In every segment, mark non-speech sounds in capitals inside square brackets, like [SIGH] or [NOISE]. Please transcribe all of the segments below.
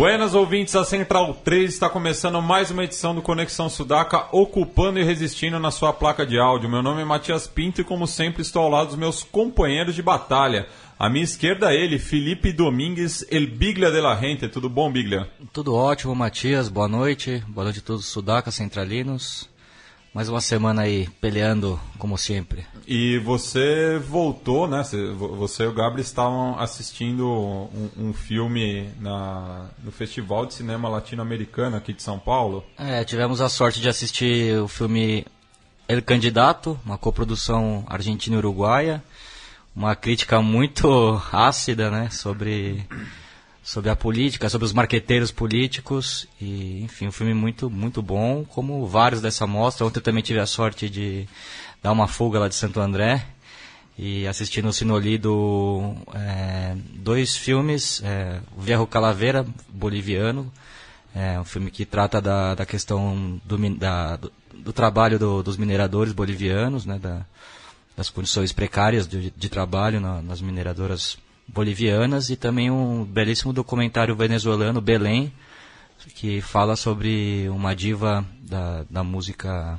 Buenas ouvintes, a Central 3 está começando mais uma edição do Conexão Sudaca, ocupando e resistindo na sua placa de áudio. Meu nome é Matias Pinto e, como sempre, estou ao lado dos meus companheiros de batalha. À minha esquerda, ele, Felipe Domingues, El Biglia de la Gente. Tudo bom, Biglia? Tudo ótimo, Matias. Boa noite. Boa noite a todos os Sudaca centralinos. Mais uma semana aí peleando como sempre. E você voltou, né? Você e o Gabriel estavam assistindo um, um filme na, no Festival de Cinema Latino-Americano aqui de São Paulo. É, tivemos a sorte de assistir o filme El Candidato, uma coprodução argentina-uruguaia. Uma crítica muito [LAUGHS] ácida, né? Sobre sobre a política, sobre os marqueteiros políticos e enfim, um filme muito muito bom, como vários dessa mostra. Ontem eu também tive a sorte de dar uma fuga lá de Santo André e assistir no Sinolido é, dois filmes, é, o Vierro Calaveira, boliviano, é um filme que trata da, da questão do, da, do, do trabalho do, dos mineradores bolivianos, né, da, das condições precárias de, de trabalho na, nas mineradoras bolivianas e também um belíssimo documentário venezuelano, Belém, que fala sobre uma diva da, da música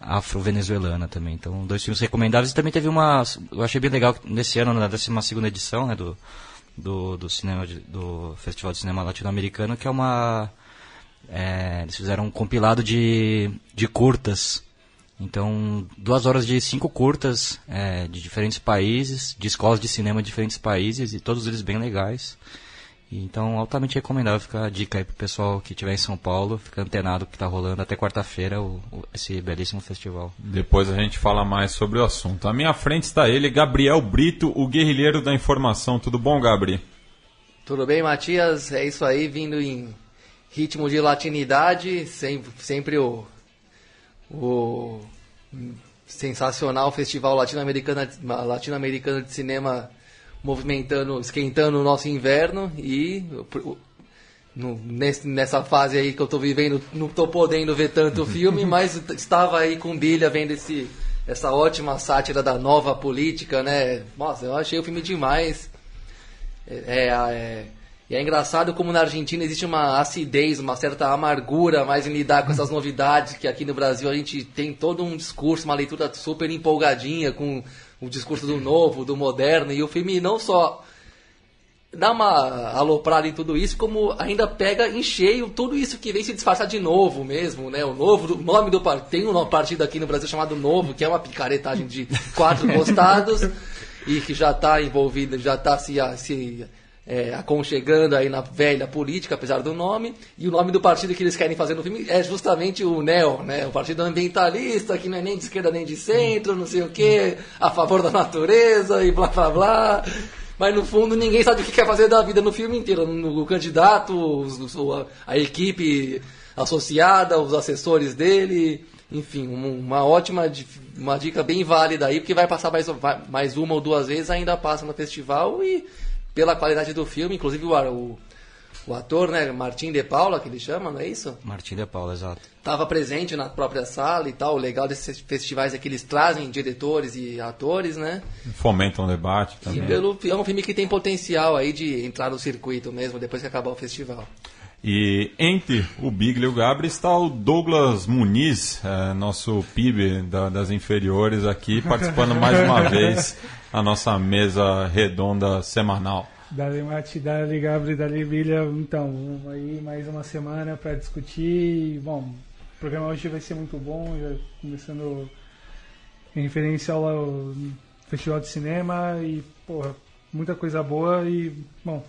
afro-venezuelana também. Então, dois filmes recomendáveis. E também teve uma. Eu achei bem legal nesse ano, na 12 edição né, do, do, do, cinema do Festival de Cinema Latino-Americano, que é uma. É, eles fizeram um compilado de, de curtas então, duas horas de cinco curtas é, de diferentes países, de escolas de cinema de diferentes países, e todos eles bem legais. Então, altamente recomendável ficar a dica aí pro pessoal que estiver em São Paulo, fica antenado que está rolando até quarta-feira esse belíssimo festival. Depois a gente fala mais sobre o assunto. À minha frente está ele, Gabriel Brito, o guerrilheiro da informação. Tudo bom, Gabri? Tudo bem, Matias? É isso aí, vindo em ritmo de latinidade, sempre, sempre o o sensacional Festival Latino-Americano Latino de Cinema movimentando, esquentando o nosso inverno e no, nesse, nessa fase aí que eu estou vivendo, não estou podendo ver tanto [LAUGHS] filme, mas estava aí com bilha vendo esse, essa ótima sátira da nova política, né? Nossa, eu achei o filme demais. É, é, é e é engraçado como na Argentina existe uma acidez, uma certa amargura mais em lidar com essas novidades, que aqui no Brasil a gente tem todo um discurso, uma leitura super empolgadinha com o discurso do novo, do moderno, e o filme não só dá uma aloprada em tudo isso, como ainda pega em cheio tudo isso que vem se disfarçar de novo mesmo, né? O novo, o nome do partido, tem um partido aqui no Brasil chamado Novo, que é uma picaretagem de quatro [LAUGHS] costados e que já está envolvido, já está se, se é, aconchegando aí na velha política, apesar do nome, e o nome do partido que eles querem fazer no filme é justamente o NEO, né? o partido ambientalista, que não é nem de esquerda nem de centro, não sei o que, a favor da natureza e blá blá blá. Mas no fundo ninguém sabe o que quer fazer da vida no filme inteiro. O candidato, a equipe associada, os assessores dele, enfim, uma ótima uma dica bem válida aí, porque vai passar mais, mais uma ou duas vezes, ainda passa no festival e pela qualidade do filme, inclusive o, o, o ator, né, Martim de Paula, que ele chama, não é isso? Martim de Paula, exato. Estava presente na própria sala e tal. O legal desses festivais é que eles trazem diretores e atores, né? Fomentam o debate também. E pelo, é um filme que tem potencial aí de entrar no circuito mesmo, depois que acabar o festival. E entre o Biglia e o Gabri está o Douglas Muniz, é, nosso PIB da, das inferiores aqui, participando mais uma [LAUGHS] vez a nossa mesa redonda semanal. Dali Mati, Dali Gabri, Dali Bilha. Então, vamos aí mais uma semana para discutir. Bom, o programa hoje vai ser muito bom, já começando em referência ao Festival de Cinema e, porra, muita coisa boa e, bom,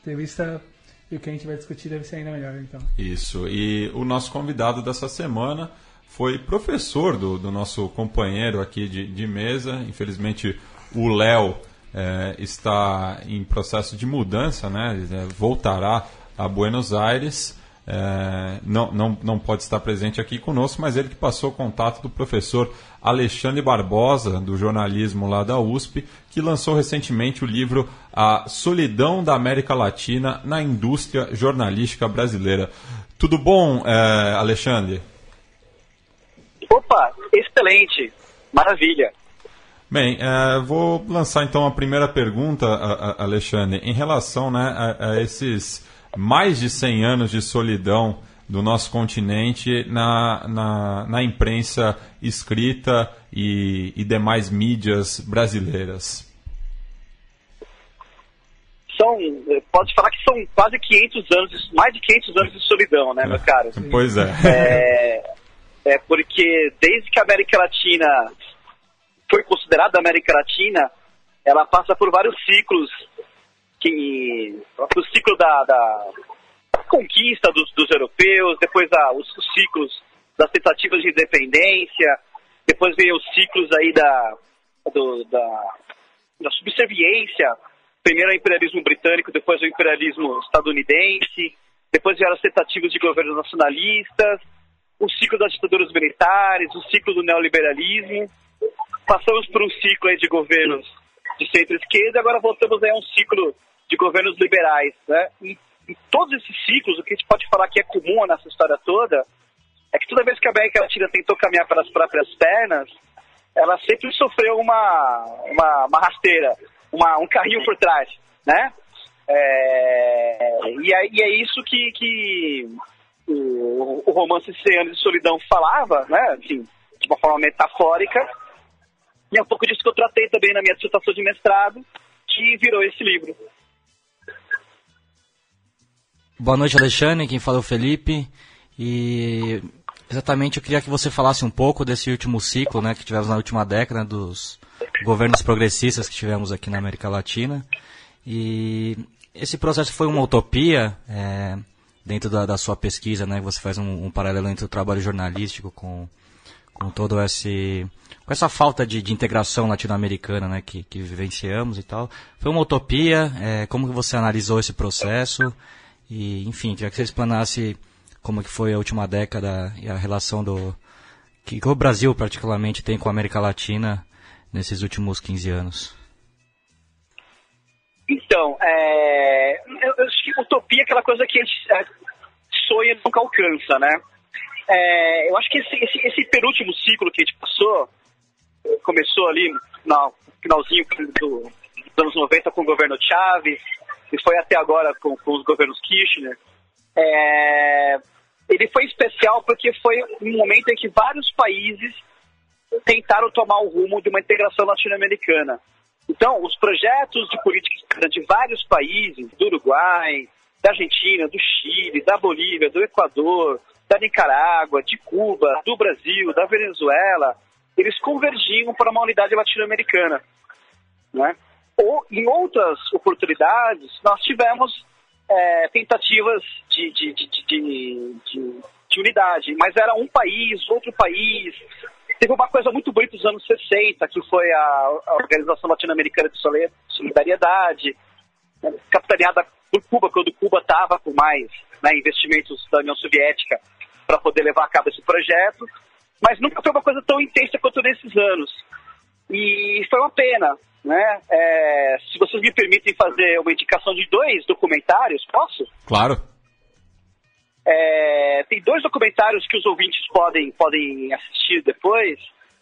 entrevista e o que a gente vai discutir deve ser ainda melhor, então. Isso, e o nosso convidado dessa semana foi professor do, do nosso companheiro aqui de, de mesa, infelizmente o Léo é, está em processo de mudança, né? É, voltará a Buenos Aires. É, não, não, não pode estar presente aqui conosco, mas ele que passou o contato do professor Alexandre Barbosa, do jornalismo lá da USP, que lançou recentemente o livro A Solidão da América Latina na Indústria Jornalística Brasileira. Tudo bom, é, Alexandre? Opa, excelente, maravilha. Bem, é, vou lançar então a primeira pergunta, Alexandre, em relação né, a, a esses mais de 100 anos de solidão do nosso continente na, na, na imprensa escrita e, e, demais mídias brasileiras? São, pode falar que são quase 500 anos, mais de 500 anos de solidão, né, meu caro? [LAUGHS] Pois é. é. É porque desde que a América Latina foi considerada América Latina, ela passa por vários ciclos que o ciclo da, da conquista dos, dos, europeus, depois a, os, os, ciclos das tentativas de independência, depois veio os ciclos aí da, do, da, da subserviência, primeiro o imperialismo britânico, depois o imperialismo estadunidense, depois vieram as tentativas de governos nacionalistas, o ciclo das ditaduras militares, o ciclo do neoliberalismo, passamos por um ciclo de governos de centro-esquerda, agora voltamos a um ciclo de governos liberais, né? E em todos esses ciclos, o que a gente pode falar que é comum nessa história toda é que toda vez que a América Latina tentou caminhar pelas próprias pernas, ela sempre sofreu uma, uma, uma rasteira, uma, um carrinho por trás, né? É, e, é, e, é, isso que, que o, o romance 100 anos de solidão falava, né? Enfim, de uma forma metafórica. E é um pouco disso que eu tratei também na minha dissertação de mestrado, que virou esse livro. Boa noite, Alexandre. Quem fala é o Felipe. E exatamente eu queria que você falasse um pouco desse último ciclo né, que tivemos na última década, dos governos progressistas que tivemos aqui na América Latina. E esse processo foi uma utopia é, dentro da, da, sua pesquisa, né? Você faz um, um, paralelo entre o trabalho jornalístico com, com todo esse com essa falta de, de integração latino-americana, né, que, que vivenciamos e tal. Foi uma utopia. É, como você analisou esse processo? E, enfim, queria que você explanasse como que foi a última década e a relação do que, que o Brasil particularmente tem com a América Latina nesses últimos 15 anos. Então, é, eu, eu utopia é aquela coisa que a gente é, sonha nunca alcança, né? É, eu acho que esse, esse, esse, penúltimo ciclo que a gente passou, começou ali no finalzinho do, dos anos 90 com o governo Chávez, e foi até agora com, com os governos Kirchner, é, ele foi especial porque foi um momento em que vários países tentaram tomar o rumo de uma integração latino-americana. Então, os projetos de política de vários países, do Uruguai, da Argentina, do Chile, da Bolívia, do Equador, da Nicarágua, de Cuba, do Brasil, da Venezuela, eles convergiam para uma unidade latino-americana. Né? Ou, em outras oportunidades, nós tivemos é, tentativas de, de, de, de, de unidade, mas era um país, outro país. Teve uma coisa muito bonita nos anos 60, que foi a, a Organização Latino-Americana de Solidariedade, né, capitaneada por Cuba, quando Cuba estava com mais né, investimentos da União Soviética para poder levar a cabo esse projeto, mas nunca foi uma coisa tão intensa quanto nesses anos. E foi uma pena, né? É, se vocês me permitem fazer uma indicação de dois documentários, posso? Claro. É, tem dois documentários que os ouvintes podem, podem assistir depois,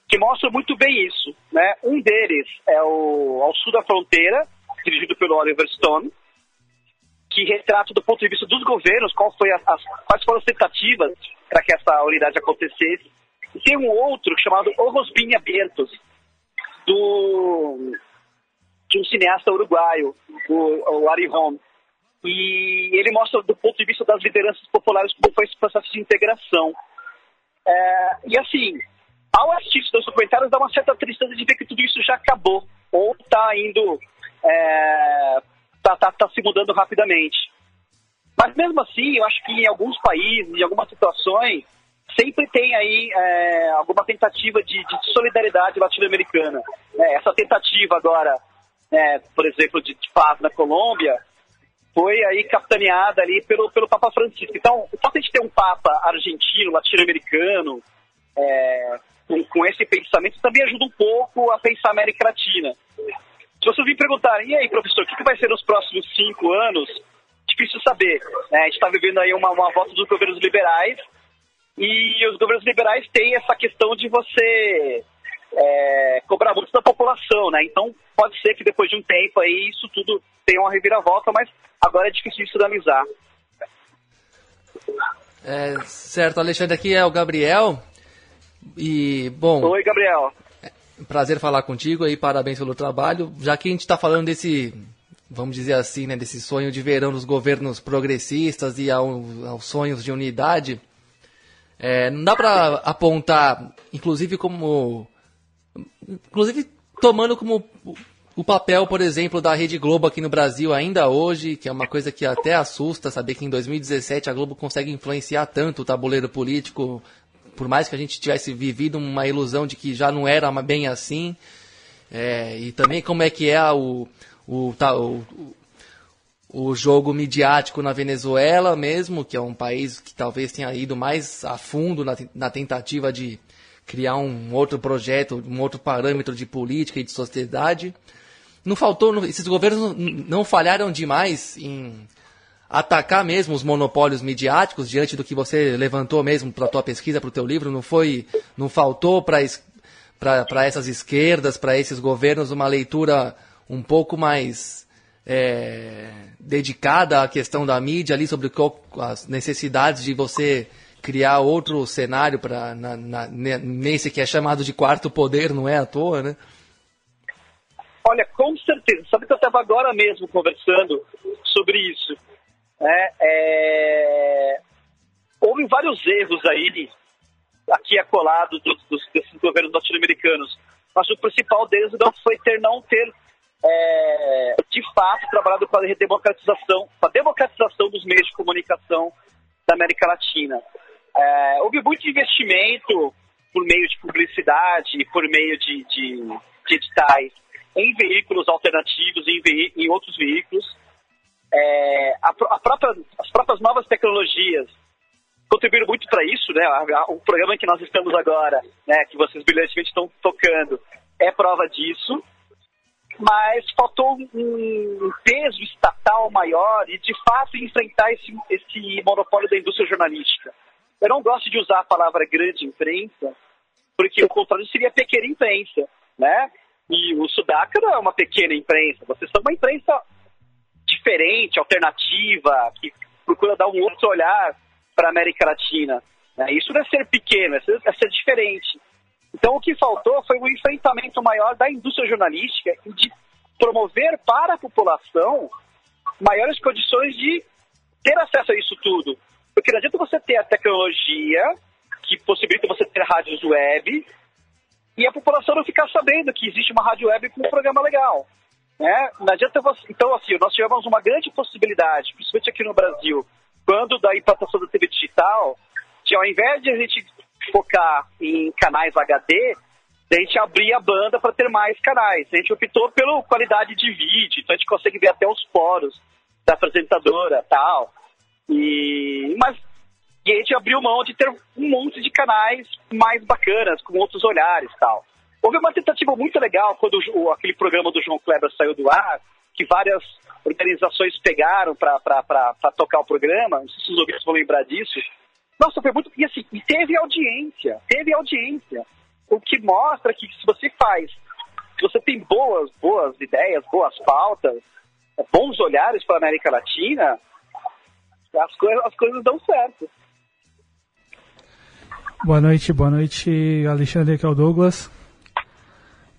que mostram muito bem isso. Né? Um deles é o Ao Sul da Fronteira, dirigido pelo Oliver Stone, que retrata do ponto de vista dos governos qual foi as, quais foram as tentativas para que essa unidade acontecesse. E tem um outro chamado Ojos Bien Abiertos, do, de um cineasta uruguaio, o, o Ari Ron. E ele mostra do ponto de vista das lideranças populares como foi esse processo de integração. É, e assim, ao assistir esses documentários, dá uma certa tristeza de ver que tudo isso já acabou, ou está indo, é, tá, tá, tá se mudando rapidamente. Mas mesmo assim, eu acho que em alguns países, em algumas situações, sempre tem aí é, alguma tentativa de, de solidariedade latino-americana. É, essa tentativa agora, é, por exemplo, de, de paz na Colômbia, foi aí capitaneada ali pelo, pelo Papa Francisco. Então, o fato de ter um Papa argentino, latino-americano, é, com, com, esse pensamento também ajuda um pouco a pensar a América Latina. Se vocês me perguntarem, e aí, professor, o que, que vai ser nos próximos cinco anos? Difícil saber. Né? A gente está vivendo aí uma, uma volta dos governos liberais e os governos liberais têm essa questão de você é, cobrar muito da população, né? Então pode ser que depois de um tempo aí isso tudo tenha uma reviravolta, mas agora é difícil de analisar. É, certo, Alexandre, aqui é o Gabriel. E, bom. Oi, Gabriel. Prazer falar contigo aí, parabéns pelo trabalho. Já que a gente está falando desse, vamos dizer assim, né, desse sonho de verão dos governos progressistas e ao, aos sonhos de unidade, é, não dá para apontar, inclusive como, inclusive tomando como o papel, por exemplo, da Rede Globo aqui no Brasil ainda hoje, que é uma coisa que até assusta saber que em 2017 a Globo consegue influenciar tanto o tabuleiro político, por mais que a gente tivesse vivido uma ilusão de que já não era bem assim. É, e também como é que é o, o, o, o jogo midiático na Venezuela mesmo, que é um país que talvez tenha ido mais a fundo na, na tentativa de criar um outro projeto, um outro parâmetro de política e de sociedade não faltou, esses governos não falharam demais em atacar mesmo os monopólios midiáticos diante do que você levantou mesmo para a tua pesquisa, para o teu livro, não foi, não faltou para essas esquerdas, para esses governos uma leitura um pouco mais é, dedicada à questão da mídia ali sobre as necessidades de você criar outro cenário para nesse que é chamado de quarto poder, não é à toa, né? Olha, com certeza. Sabe que eu estava agora mesmo conversando sobre isso. É, é... Houve vários erros aí, aqui acolado dos, dos, desses governos latino-americanos. Mas o principal deles não foi ter não ter é, de fato trabalhado para a democratização, para a democratização dos meios de comunicação da América Latina. É, houve muito investimento por meio de publicidade, por meio de, de, de editais em veículos alternativos, em, ve em outros veículos. É, a, a própria, as próprias novas tecnologias contribuíram muito para isso, né? O programa que nós estamos agora, né, que vocês brilhantemente estão tocando, é prova disso. Mas faltou um peso estatal maior e, de fato, enfrentar esse, esse monopólio da indústria jornalística. Eu não gosto de usar a palavra grande imprensa, porque o contrário seria pequena imprensa, né? E o Sudaca não é uma pequena imprensa, vocês são uma imprensa diferente, alternativa, que procura dar um outro olhar para a América Latina. Né? Isso não é ser pequeno, é ser, é ser diferente. Então o que faltou foi um enfrentamento maior da indústria jornalística e de promover para a população maiores condições de ter acesso a isso tudo. Porque não adianta você ter a tecnologia que possibilita você ter rádios web, e a população não ficar sabendo que existe uma rádio web com um programa legal. Né? Não adianta você... Então, assim, nós tivemos uma grande possibilidade, principalmente aqui no Brasil, quando da implantação da TV digital, que ao invés de a gente focar em canais HD, a gente abria a banda para ter mais canais. A gente optou pela qualidade de vídeo, então a gente consegue ver até os poros da apresentadora tal. E... Mas e a gente abriu mão de ter um monte de canais mais bacanas, com outros olhares tal. Houve uma tentativa muito legal quando o, aquele programa do João Kleber saiu do ar, que várias organizações pegaram para tocar o programa, não sei se os ouvintes vão lembrar disso. Nossa, foi muito. E assim, teve audiência, teve audiência. O que mostra que se você faz, se você tem boas, boas ideias, boas pautas, bons olhares para a América Latina, as, coisas, as coisas dão certo. Boa noite, boa noite, Alexandre, aqui é o Douglas.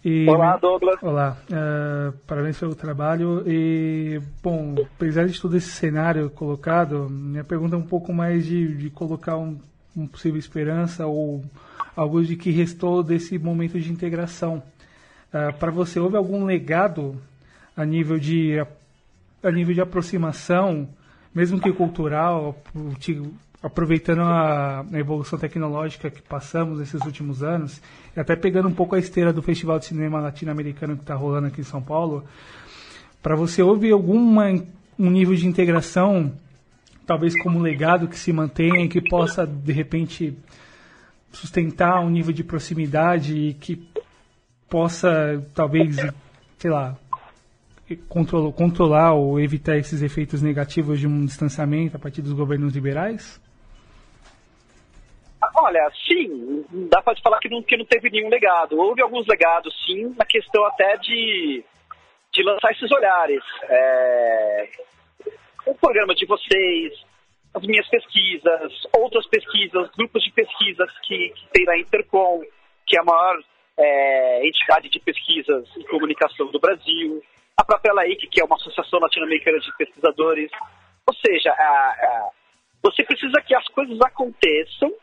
E, Olá, Douglas. Olá, uh, parabéns pelo trabalho. E, bom, apesar de todo esse cenário colocado, minha pergunta é um pouco mais de, de colocar um, um possível esperança ou algo de que restou desse momento de integração. Uh, Para você, houve algum legado a nível de, a, a nível de aproximação, mesmo que cultural, aproveitando a, a, evolução tecnológica que passamos nesses últimos anos, e até pegando um pouco a esteira do Festival de Cinema Latino-Americano que está rolando aqui em São Paulo, para você houve alguma um nível de integração, talvez como legado que se mantenha e que possa, de repente, sustentar um nível de proximidade e que possa, talvez, sei lá, controlar, controlar ou evitar esses efeitos negativos de um distanciamento a partir dos governos liberais? Olha, sim, dá para falar que não, que não teve nenhum legado. Houve alguns legados, sim, na questão até de, de lançar esses olhares. É, o programa de vocês, as minhas pesquisas, outras pesquisas, grupos de pesquisas que, que tem na Intercom, que é a maior é, entidade de pesquisas e comunicação do Brasil, a própria LAIC, que é uma associação latino-americana de pesquisadores. Ou seja, a, a, você precisa que as coisas aconteçam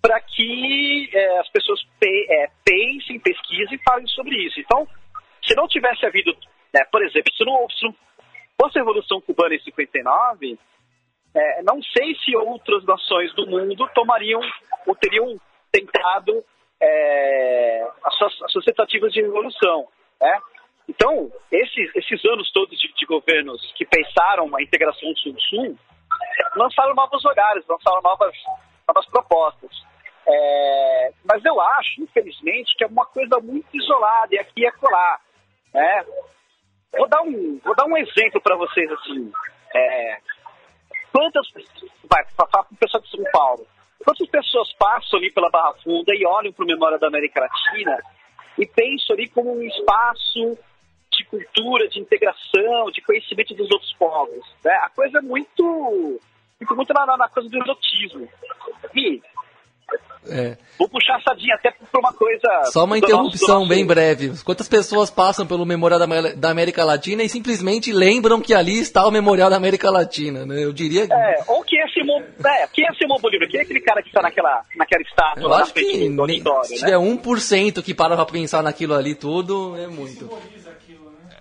para que é, as pessoas pe é, pensem, pesquisem e falem sobre isso. Então, se não tivesse havido, né, por exemplo, se não, se não fosse a Revolução Cubana em 59, é, não sei se outras nações do mundo tomariam ou teriam tentado é, as, suas, as suas tentativas de revolução. Né? Então, esses, esses anos todos de, de governos que pensaram a integração sul-sul lançaram novos olhares, lançaram novas, novas propostas. É, mas eu acho, infelizmente, que é uma coisa muito isolada e aqui e acolá. Né? Vou, dar um, vou dar um exemplo para vocês assim. É, quantas vai falar com o pessoal de São Paulo? Quantas pessoas passam ali pela Barra Funda e olham para o Memória da América Latina e pensam ali como um espaço de cultura, de integração, de conhecimento dos outros povos. Né? A coisa é muito, muito, muito na, na coisa do exotismo. E é. Vou puxar a sardinha até para uma coisa. Só uma interrupção nosso... bem breve. Quantas pessoas passam pelo Memorial da, América Latina e simplesmente lembram que ali está o Memorial da América Latina, né? Eu diria. É, ou quem é Simão, é, quem é Simão Bolívar? Quem é aquele cara que está naquela, naquela estátua Eu lá acho que do, do Se tiver 1% que para para pensar naquilo ali tudo, é muito.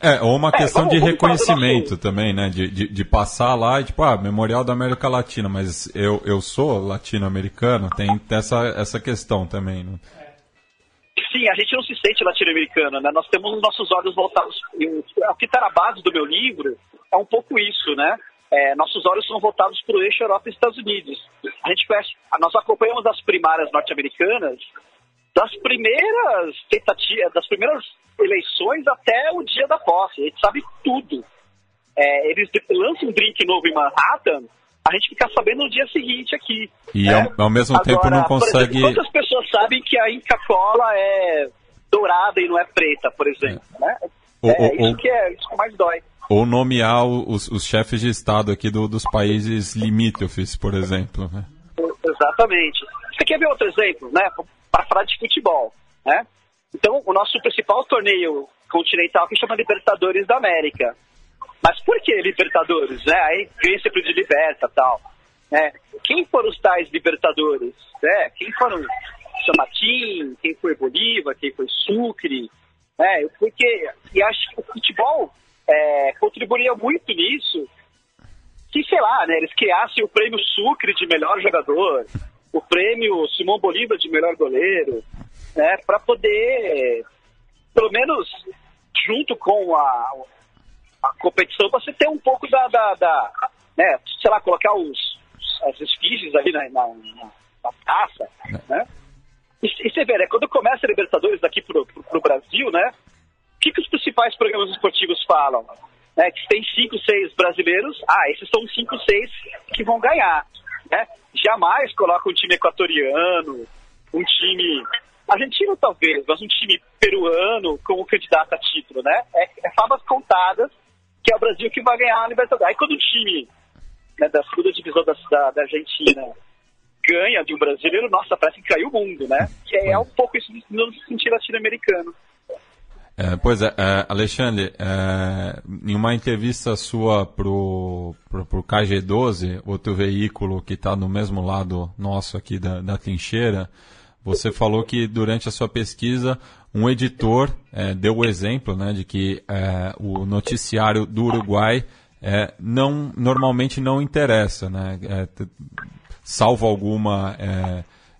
É, ou uma é, questão vamos, de reconhecimento também, né? De, de, de, passar lá e, tipo, ah, Memorial da América Latina, mas eu, eu sou latino-americano, tem essa, essa questão também, né? Sim, a gente não se sente latino-americano, né? Nós temos os nossos olhos voltados. O que está na base do meu livro é um pouco isso, né? É, nossos olhos são voltados para o eixo Europa e Estados Unidos. A gente conhece, nós acompanhamos as primárias norte-americanas das primeiras tentativas, das primeiras eleições até o dia da posse. A gente sabe tudo. É, eles lançam um drink novo em Manhattan, a gente fica sabendo no dia seguinte aqui. E é, ao mesmo Agora, tempo não consegue. Exemplo, quantas pessoas sabem que a Inca Cola é dourada e não é preta, por exemplo? É. Né? Ou, é ou, isso, que é isso que mais dói. Ou nomear os, os chefes de Estado aqui do, dos países limítrofes, por exemplo. Né? Exatamente. Você quer ver outro exemplo, né? Para falar de futebol, né? Então, o nosso principal torneio continental que chama Libertadores da América. Mas por que Libertadores? Né? Aí ganha sempre de Liberta tal. Né? Quem foram os tais Libertadores? Né? Quem foram Martín? Quem foi Bolívar? Quem foi Sucre? Né? Porque, e acho que o futebol é, contribuiria muito nisso que, sei lá, né, eles criassem o prêmio Sucre de melhor jogador, o prêmio Simão Bolívar de melhor goleiro, né, para poder, pelo menos junto com a, a competição, você ter um pouco da, da, da né, sei lá, colocar os, as esquistes ali na, na, na taça, né? E, e, você vê, né, quando começa a Libertadores daqui pro, pro, pro Brasil, né, o que, que os principais programas esportivos falam? Né, que tem cinco, seis brasileiros, ah, esses são cinco, seis que vão ganhar, né? Jamais coloca um time equatoriano, um time argentino talvez, mas um time peruano como candidato a título, né? É, é favas contadas que é o Brasil que vai ganhar a Libertadores. Aí quando o time né, da segunda divisão da, da, Argentina ganha de um brasileiro, nossa, parece que caiu o mundo, né? Que é, é um pouco isso no sentido latino-americano. É, pois é, é Alexandre, é, em uma entrevista sua pro, pro, pro KG12, outro veículo que está no mesmo lado nosso aqui da, da trincheira, você falou que durante a sua pesquisa um editor é, deu o exemplo né, de que é, o noticiário do Uruguai é, não, normalmente não interessa, né, salvo alguma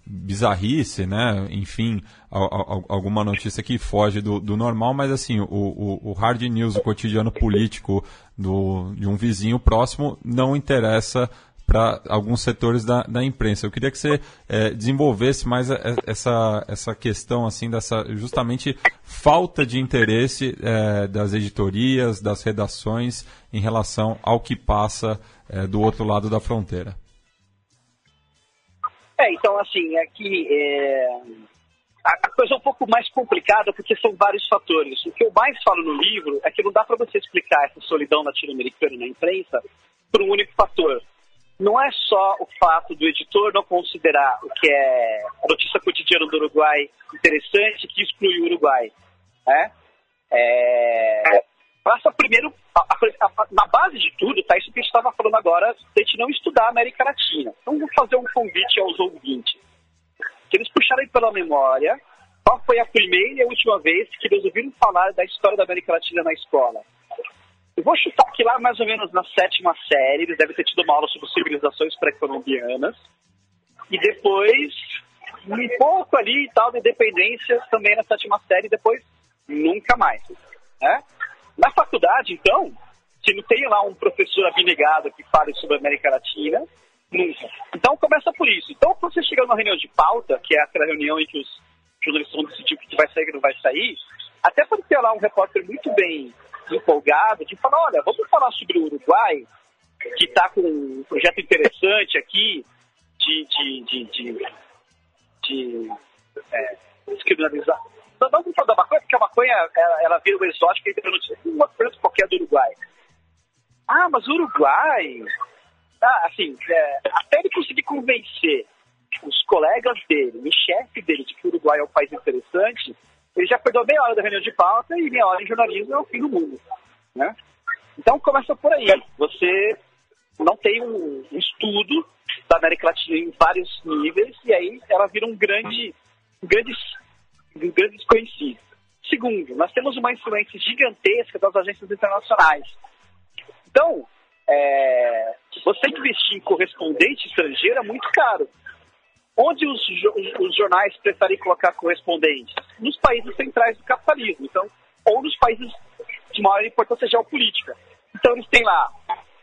bizarrice, né? Enfim, alguma notícia que foge do, do normal, mas assim, o, o, o, hard news, o cotidiano político do, de um vizinho próximo não interessa para alguns setores da, da imprensa. Eu queria que você é, desenvolvesse mais essa, essa questão assim dessa justamente falta de interesse é, das editorias, das redações em relação ao que passa é, do outro lado da fronteira. É, então assim, aqui é, a, coisa é um pouco mais complicada porque são vários fatores. O que eu mais falo no livro é que não dá para você explicar essa solidão latino-americana na imprensa por um único fator. Não é só o fato do editor não considerar o que é a notícia cotidiana do Uruguai interessante que exclui o Uruguai. Né? É, passa primeiro, a, a, a, na base de tudo, tá isso que a gente estava falando agora, a gente não estudar a América Latina. Então, vou fazer um convite aos ouvintes. Que eles puxarem pela memória qual foi a primeira e a última vez que eles ouviram falar da história da América Latina na escola. Eu vou chutar que lá mais ou menos na sétima série, eles devem ter tido uma aula sobre civilizações pré-colombianas. E depois, um pouco ali e tal, de independência também na sétima série, e depois nunca mais. Né? Na faculdade, então, se não tem lá um professor abnegado que fale sobre a América Latina, nunca. Então começa por isso. Então, quando você chega numa reunião de pauta, que é aquela reunião em que os jornalistas vão decidir o que vai sair e não vai sair, até pode ter lá um repórter muito bem empolgado de falar, olha, vamos falar sobre o Uruguai, que está com um projeto interessante aqui de, de, de, de, de é, descriminalizar não vamos falar da maconha, porque a maconha ela, ela vira o exótico e vira notícia uma coisa qualquer do Uruguai. Ah, mas Uruguai. Ah, assim, é, até ele conseguir convencer os colegas dele, o chefe dele, de que o Uruguai é um país interessante, ele já perdeu meia hora da reunião de pauta e meia hora em jornalismo é o fim do mundo. Né? Então começa por aí. Você não tem um, um estudo da América Latina em vários níveis e aí ela vira um grande, um grande de grandes desconhecido. Segundo, nós temos uma influência gigantesca das agências internacionais. Então, é, você investir em correspondente estrangeiro é muito caro. Onde os, os jornais preferem colocar correspondentes? Nos países centrais do capitalismo, então, ou nos países de maior importância geopolítica. Então, eles têm lá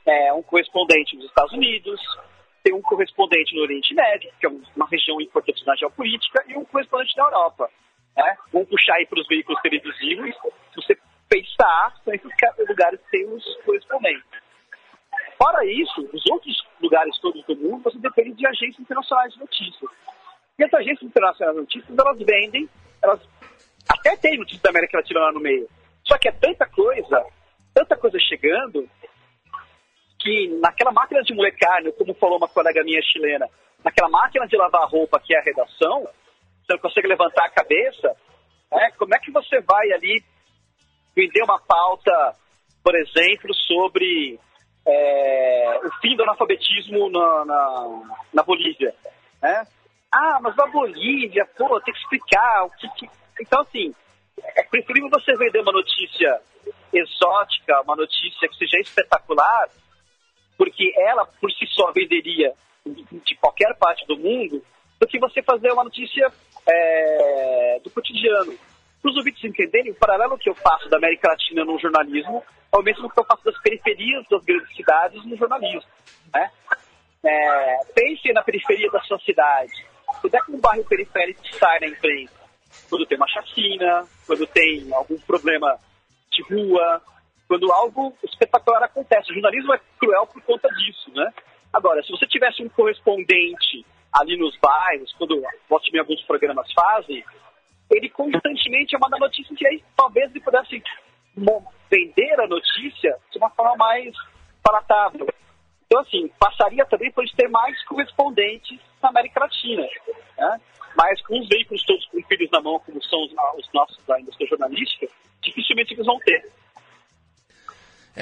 é, um correspondente nos Estados Unidos, tem um correspondente no Oriente Médio, que é uma região importante na geopolítica, e um correspondente na Europa. Né? Vamos puxar aí para os veículos televisivos. Você pensar, são esses lugares que tem os correspondentes. Fora isso, os outros lugares todos do mundo, você depende de agências internacionais de notícias. E as agências internacionais de notícias, elas vendem, elas até tem notícias da América Latina lá no meio. Só que é tanta coisa, tanta coisa chegando, que naquela máquina de molecar, como falou uma colega minha chilena, naquela máquina de lavar roupa que é a redação, você não consegue levantar a cabeça, né? como é que você vai ali vender uma pauta, por exemplo, sobre é, o fim do analfabetismo na, na, na Bolívia? Né? Ah, mas na Bolívia, pô, tem que explicar o que, que... Então, assim, é preferível você vender uma notícia exótica, uma notícia que seja espetacular, porque ela por si só venderia de qualquer parte do mundo, do que você fazer uma notícia é, do cotidiano. Para os ouvintes entenderem, o paralelo que eu faço da América Latina no jornalismo é o mesmo que eu faço das periferias das grandes cidades no jornalismo. Né? É, pense na periferia da sua cidade. Quando que um bairro periférico sai na imprensa? Quando tem uma chacina, quando tem algum problema de rua, quando algo espetacular acontece. O jornalismo é cruel por conta disso, né? Agora, se você tivesse um correspondente ali nos bairros, quando volte alguns programas fazem, ele constantemente manda notícias e aí talvez ele pudesse vender a notícia de uma forma mais palatável. Então, assim, passaria também por ter mais correspondentes na América Latina. Né? Mas com os veículos todos com filhos na mão, como são os, os nossos da indústria jornalística, dificilmente eles vão ter.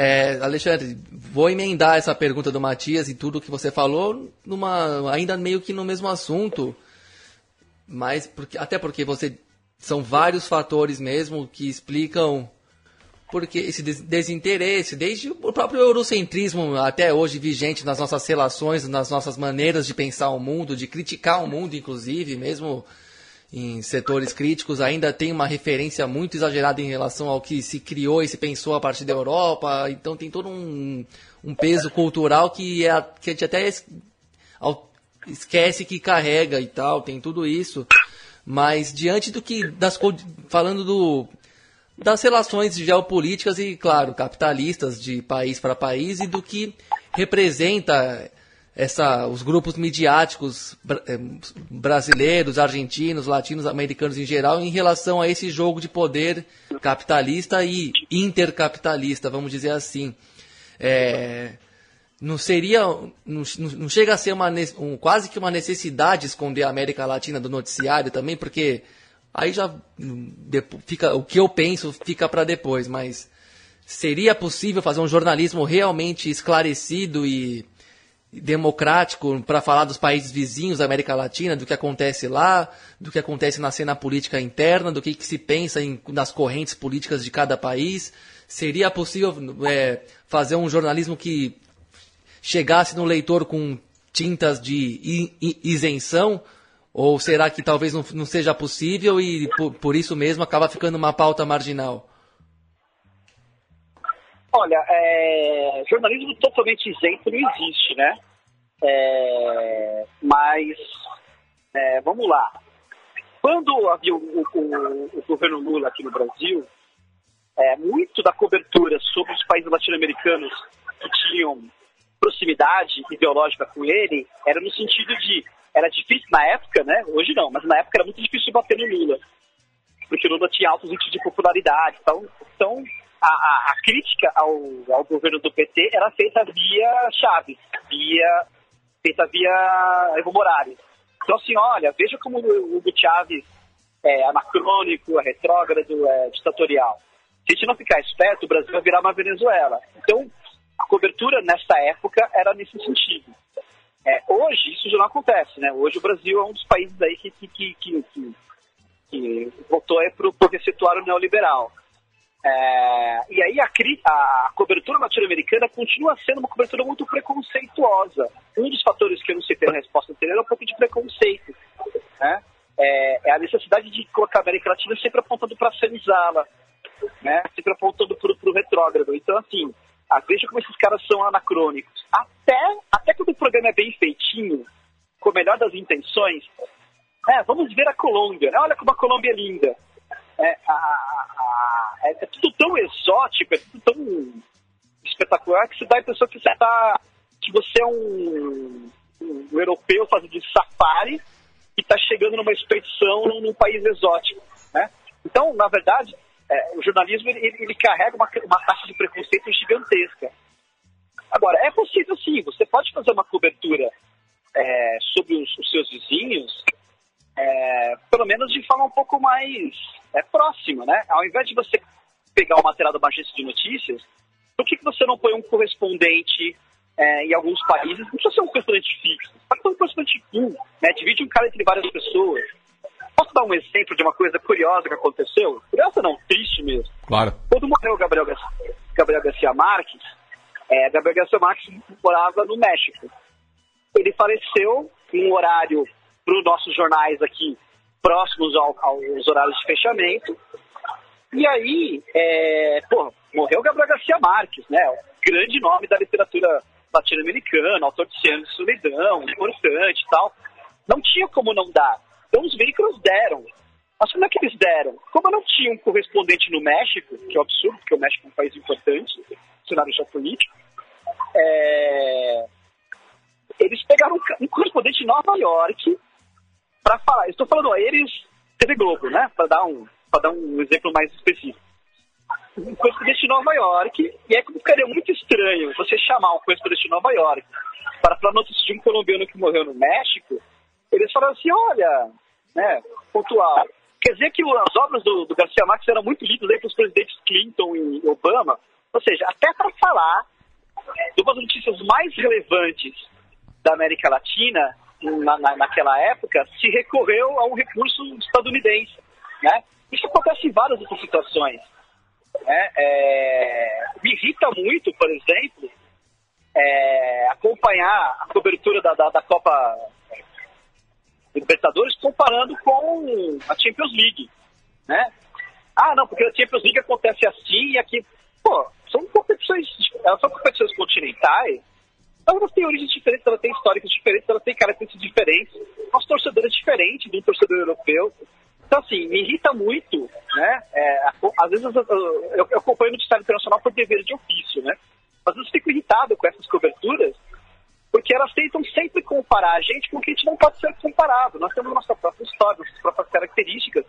É, Alexandre, vou emendar essa pergunta do Matias e tudo que você falou, numa, ainda meio que no mesmo assunto, mas porque, até porque você são vários fatores mesmo que explicam porque esse desinteresse, desde o próprio eurocentrismo até hoje vigente nas nossas relações, nas nossas maneiras de pensar o mundo, de criticar o mundo, inclusive, mesmo em setores críticos, ainda tem uma referência muito exagerada em relação ao que se criou e se pensou a partir da Europa. Então tem todo um, um peso cultural que, é, que a gente até esquece que carrega e tal, tem tudo isso. Mas diante do que, das, falando do, das relações geopolíticas e, claro, capitalistas de país para país e do que representa essa, os grupos midiáticos eh, brasileiros, argentinos, latinos, americanos em geral em relação a esse jogo de poder capitalista e intercapitalista, vamos dizer assim. É, não seria, não, não, chega a ser uma, um, quase que uma necessidade esconder a América Latina do noticiário também, porque aí já fica o que eu penso fica para depois, mas seria possível fazer um jornalismo realmente esclarecido e democrático para falar dos países vizinhos da América Latina, do que acontece lá, do que acontece na cena política interna, do que, que se pensa em, nas correntes políticas de cada país. Seria possível é, fazer um jornalismo que chegasse no leitor com tintas de isenção? Ou será que talvez não, não seja possível e por, por isso mesmo acaba ficando uma pauta marginal? Olha, é, jornalismo totalmente isento não existe, né? É, mas, é, vamos lá. Quando havia o, o, o, governo Lula aqui no Brasil, é, muito da cobertura sobre os países latino-americanos que tinham proximidade ideológica com ele era no sentido de era difícil na época, né? Hoje não, mas na época era muito difícil bater no Lula, porque o Lula tinha altos índices de popularidade, então, então a, a, a, crítica ao, ao governo do PT era feita via Chaves, via, feita via Evo Morales. Então, assim, olha, veja como o Hugo Chaves é anacrônico, é retrógrado, é ditatorial. Se a gente não ficar esperto, o Brasil vai virar uma Venezuela. Então, a cobertura nessa época era nesse sentido. É, hoje, isso já não acontece, né? Hoje o Brasil é um dos países aí que, que, que, que, que, votou para o neoliberal. É, e aí a, a cobertura latino-americana continua sendo uma cobertura muito preconceituosa. Um dos fatores que eu não citei na resposta anterior é um pouco de preconceito. Né? É, é, a necessidade de colocar a América Latina sempre apontando para a senzala, né? sempre apontando para o retrógrado. Então, assim, ah, veja como esses caras são anacrônicos. Até, até quando o programa é bem feitinho, com a melhor das intenções, é, vamos ver a Colômbia. Né? Olha como a Colômbia é linda é, a, a, é, é, tudo tão exótico, é tudo tão espetacular que você dá a impressão que você, tá, que você é um, um, europeu fazendo safari e está chegando numa expedição num, num, país exótico. Né? Então, na verdade, é, o jornalismo ele, ele carrega uma, uma taxa de preconceito gigantesca. Agora, é possível sim, você pode fazer uma cobertura é, sobre os, os, seus vizinhos é, pelo menos de forma um pouco mais é, próxima, né? Ao invés de você pegar o material da agência de notícias, por que, que você não põe um correspondente é, em alguns países? Não precisa ser um correspondente fixo, pode ser um correspondente pool, né? Divide um cara entre várias pessoas. Posso dar um exemplo de uma coisa curiosa que aconteceu? Curiosa não, triste mesmo. Claro. Quando morreu o Gabriel, Garcia, Gabriel Garcia Marques, é, Gabriel Garcia Marques morava no México. Ele faleceu em um horário para os nossos jornais aqui próximos ao, aos horários de fechamento. E aí, é, pô, morreu Gabriel Garcia Marques, né? O grande nome da literatura latino-americana, autor de Cem de Solidão, importante e tal. Não tinha como não dar. Então os veículos deram. Mas como é que eles deram? Como não tinha um correspondente no México, que é um absurdo, porque o México é um país importante, cenário geopolítico, é... eles pegaram um correspondente em Nova York para falar. Estou falando a eles, TV Globo, né? Para dar um dar um exemplo mais específico. Um correspondente de Nova York, e é que ficaria muito estranho você chamar um correspondente de Nova York para falar notícia de um colombiano que morreu no México, eles falaram assim, olha, né, pontual. Quer dizer que as obras do, do Garcia Marques eram muito lidas para os presidentes Clinton e Obama, ou seja, até para falar de uma das notícias mais relevantes da América Latina, na, na, naquela época, se recorreu a um recurso estadunidense. Né? Isso acontece em várias outras situações. né? É, me irrita muito, por exemplo, é, acompanhar a cobertura da, da, da Copa Libertadores comparando com a Champions League, né? Ah, não, porque a Champions League acontece assim e aqui... Pô, são competições, elas são competições continentais, elas têm origens diferentes, elas têm históricos diferentes, elas têm características diferentes, nosso torcedor é diferente de um torcedor europeu. Então, assim, me irrita muito, né? É, às vezes eu, eu, eu acompanho o noticiário internacional por dever de ofício, né? Às vezes eu fico irritado com essas coberturas, porque elas tentam sempre comparar a gente com o que a gente não pode ser comparado. Nós temos nossa própria história, nossas próprias características,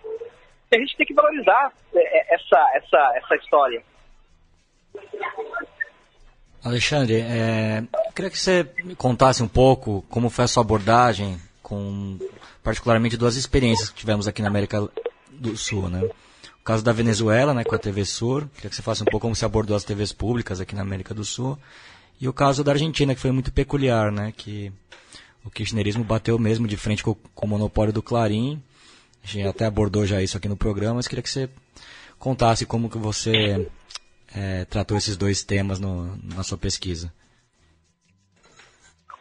e a gente tem que valorizar é, essa, essa, essa história. Alexandre, é, eu queria que você me contasse um pouco como foi a sua abordagem com particularmente duas experiências que tivemos aqui na América do Sul, né? O caso da Venezuela, né, com a TV Sur, queria que você falasse um pouco como você abordou as TVs públicas aqui na América do Sul, e o caso da Argentina, que foi muito peculiar, né, que o kirchnerismo bateu mesmo de frente com, com o monopólio do Clarim, a gente até abordou já isso aqui no programa, mas queria que você contasse como que você é, tratou esses dois temas no, na sua pesquisa.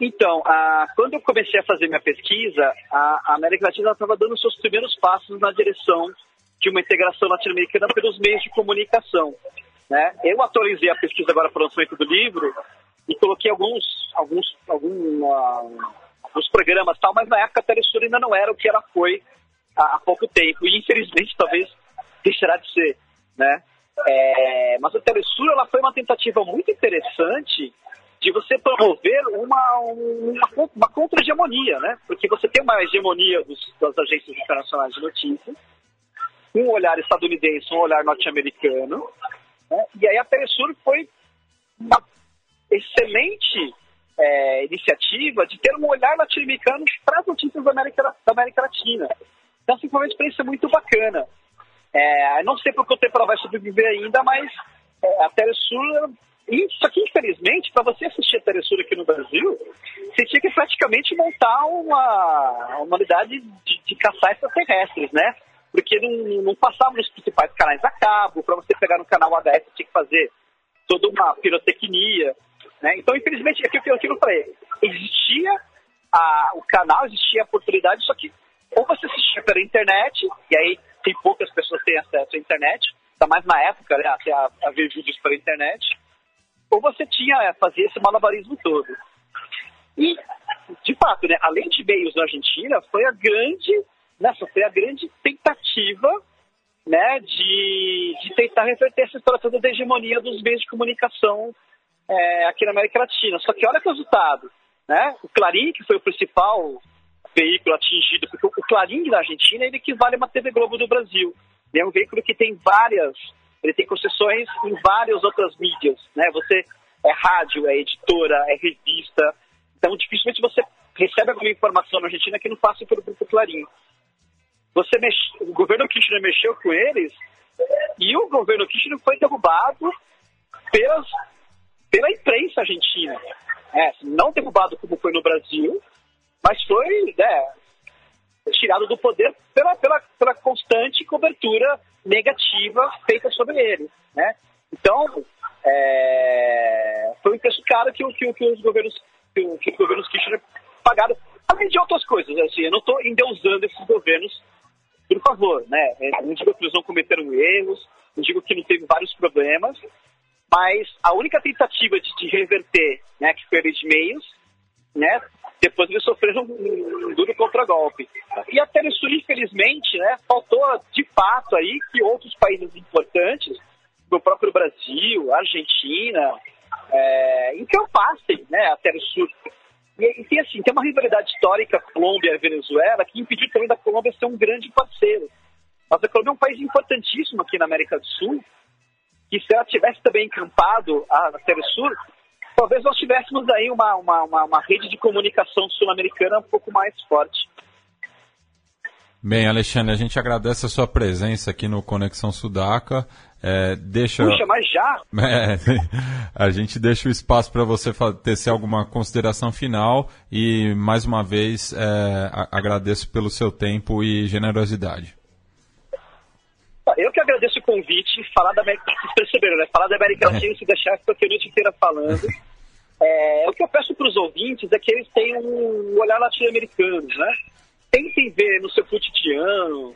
Então, a, quando eu comecei a fazer minha pesquisa, a, a América Latina estava dando seus primeiros passos na direção de uma integração latino-americana pelos meios de comunicação. Né? Eu atualizei a pesquisa agora para o lançamento do livro e coloquei alguns, alguns, algum, uh, alguns programas tal, mas na época a Telesur ainda não era o que ela foi há, há pouco tempo e infelizmente talvez deixará de ser, né? É, mas a Telesur ela foi uma tentativa muito interessante de você promover uma, uma, uma contra-hegemonia, né? Porque você tem uma hegemonia dos, das agências internacionais de notícias, um olhar estadunidense, um olhar norte-americano, né? e aí a Telesur foi uma excelente é, iniciativa de ter um olhar latino-americano para as notícias da América, da América Latina. Então, foi uma experiência muito bacana. É, não sei porque o tempo ela vai sobreviver ainda, mas é, a Telesur isso aqui, infelizmente, para você assistir a Telesur aqui no Brasil, você tinha que praticamente montar uma, uma unidade de, de caçar extraterrestres, né? Porque não, não passava nos principais canais a cabo, para você pegar no canal HS tinha que fazer toda uma pirotecnia, né? Então, infelizmente, aqui o que eu falei, existia a, o canal, existia a oportunidade, só que ou você assistia pela internet, e aí tem poucas pessoas que têm acesso à internet, ainda mais na época, né, até a, a ver vídeos pela internet, ou você tinha, é, fazia esse malabarismo todo. E, de fato, né, além de meios na Argentina, foi a grande, nessa foi a grande tentativa né, de, de tentar reverter essa história toda da hegemonia dos meios de comunicação é, aqui na América Latina. Só que olha que resultado, né? O Clarim, que foi o principal veículo atingido, porque o Clarim na Argentina ele equivale a uma TV Globo do Brasil. É um veículo que tem várias ele tem concessões em várias outras mídias, né? Você é rádio, é editora, é revista. Então, dificilmente você recebe alguma informação na Argentina que não passe pelo Grupo Clarim. Você mexe, o governo Kirchner mexeu com eles e o governo Kirchner foi derrubado pelas, pela imprensa argentina. É, não derrubado como foi no Brasil, mas foi né, tirado do poder pela, pela, pela constante cobertura negativa feita sobre ele, né? Então, é, foi um preço caro que, que, que os governos que, que os governos Kirchner pagaram, além de outras coisas. Assim, eu não estou endeusando esses governos, por favor, né? Eu não digo que eles não cometeram erros, não digo que não teve vários problemas, mas a única tentativa de, de reverter, né, que foi a de meios, né, depois eles sofreram um, um duro contragolpe. E a Telesur, infelizmente, né, faltou de fato aí que outros países importantes, o próprio Brasil, Argentina, é, encampassem né, a Telesur. E, e assim, tem uma rivalidade histórica Colômbia e Venezuela que impediu também da Colômbia ser um grande parceiro. Mas a Colômbia é um país importantíssimo aqui na América do Sul, que se ela tivesse também encampado a Telesur, talvez nós tivéssemos aí uma, uma, uma, uma rede de comunicação sul-americana um pouco mais forte. Bem, Alexandre, a gente agradece a sua presença aqui no Conexão Sudaca. É, deixa... Puxa, mas já? [LAUGHS] É, a gente deixa o espaço para você tecer alguma consideração final e, mais uma vez, é, agradeço pelo seu tempo e generosidade. Eu que agradeço convite, falar da América Vocês perceberam, né? Falar da América Latina se deixar, aqui a noite inteira falando. [LAUGHS] É, o que eu peço para os ouvintes é que eles tenham um olhar latino-americano, né? Tentem ver no seu cotidiano,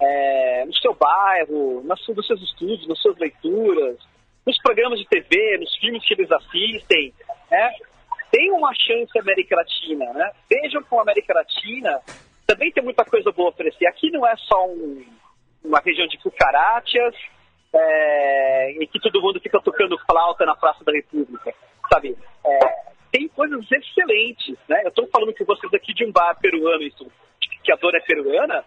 é, no seu bairro, nas, nos seus estudos, nas suas leituras, nos programas de TV, nos filmes que eles assistem, né? Tem uma chance América Latina, né? Vejam com a América Latina também tem muita coisa boa a oferecer. Aqui não é só um, uma região de cucarachas, é, em que todo mundo fica tocando flauta na Praça da República, sabe? É, tem coisas excelentes, né? Eu estou falando com vocês aqui de um bar peruano, isso, que a dona é peruana,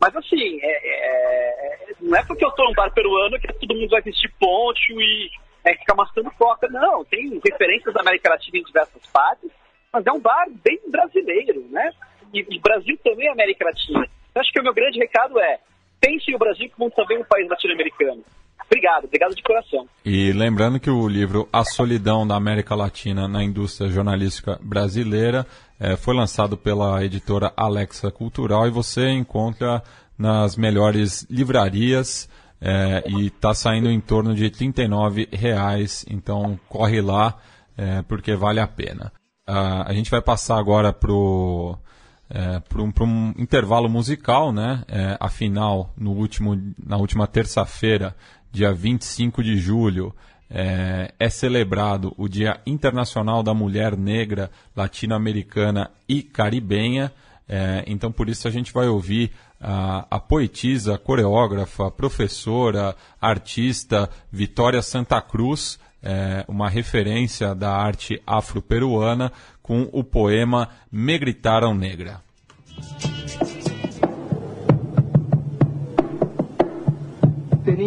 mas assim, é, é, não é porque eu estou num bar peruano que todo mundo vai vestir poncho e é, ficar mascando coca. Não, tem referências da América Latina em diversas partes, mas é um bar bem brasileiro, né? E, e Brasil também é América Latina. Eu acho que o meu grande recado é pense o Brasil como também um país latino-americano. Obrigado, obrigado de coração. E lembrando que o livro A Solidão da América Latina na Indústria Jornalística Brasileira é, foi lançado pela editora Alexa Cultural e você encontra nas melhores livrarias é, e está saindo em torno de R$ reais, então corre lá é, porque vale a pena. Uh, a gente vai passar agora para é, um, um, intervalo musical, né? É, afinal, no último, na última terça-feira, dia 25 de julho, é, é, celebrado o Dia Internacional da Mulher Negra, Latino-Americana e Caribenha. É, então, por isso, a gente vai ouvir a, a poetisa, coreógrafa, professora, artista Vitória Santa Cruz, é, uma referência da arte afro-peruana, com o poema Me Gritaram Negra.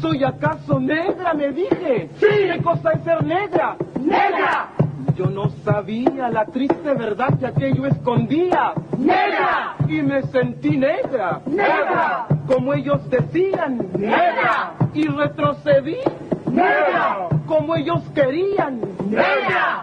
¿Soy acaso negra? Me dije. Sí. ¿Qué cosa es ser negra? ¡Negra! Yo no sabía la triste verdad que aquello escondía. ¡Negra! Y me sentí negra. ¡Negra! Como ellos decían. ¡Negra! Y retrocedí. ¡Negra! Como ellos querían. ¡Negra!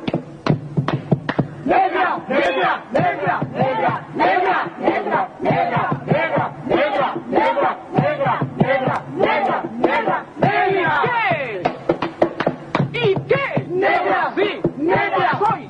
negra, negra, negra, negra, negra, negra, negra, negra, negra, negra, negra, negra, negra, negra, negra. ¿Qué? ¿Y qué? Negra, sí, negra soy,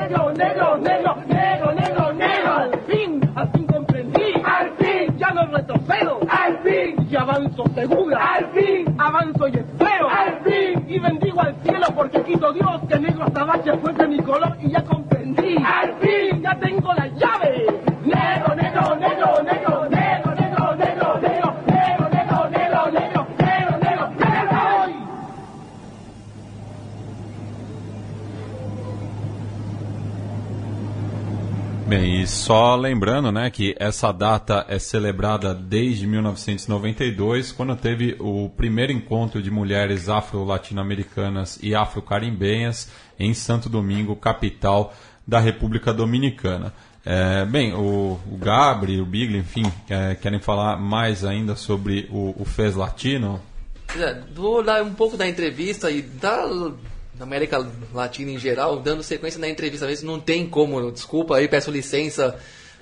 negro, negro, negro, negro, negro! Al fin, al fin comprendí. Al fin, ya no retrocedo. Al fin, y avanzo segura. Al fin, avanzo y só lembrando, né, que essa data é celebrada desde 1992, quando teve o primeiro encontro de mulheres afro-latino-americanas e afro-carimbenhas em Santo Domingo, capital da República Dominicana. É, bem, o, o Gabri, o Bigli, enfim, é, querem falar mais ainda sobre o, o FES Latino? É, Vou dar um pouco da entrevista e da, da América Latina em geral, dando sequência na entrevista mesmo. Não tem como, desculpa aí, peço licença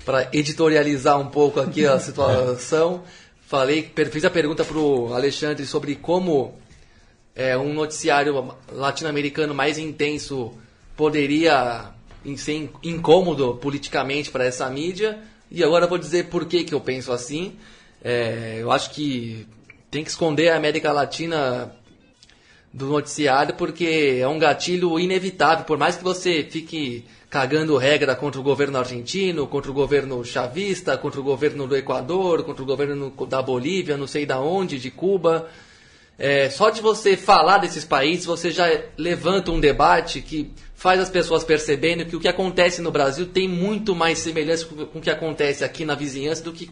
para editorializar um pouco aqui a [LAUGHS] situação. Falei, fiz a pergunta para o Alexandre sobre como é, um noticiário latino-americano mais intenso poderia ser in- incômodo politicamente para essa mídia. E agora vou dizer por que, que eu penso assim. É, eu acho que tem que esconder a América Latina do noticiário porque é um gatilho inevitável. Por mais que você fique cagando regra contra o governo argentino, contra o governo chavista, contra o governo do Equador, contra o governo da Bolívia, não sei da onde, de Cuba. É, só de você falar desses países, você já levanta um debate que faz as pessoas percebendo que o que acontece no Brasil tem muito mais semelhança com com o que acontece aqui na vizinhança do que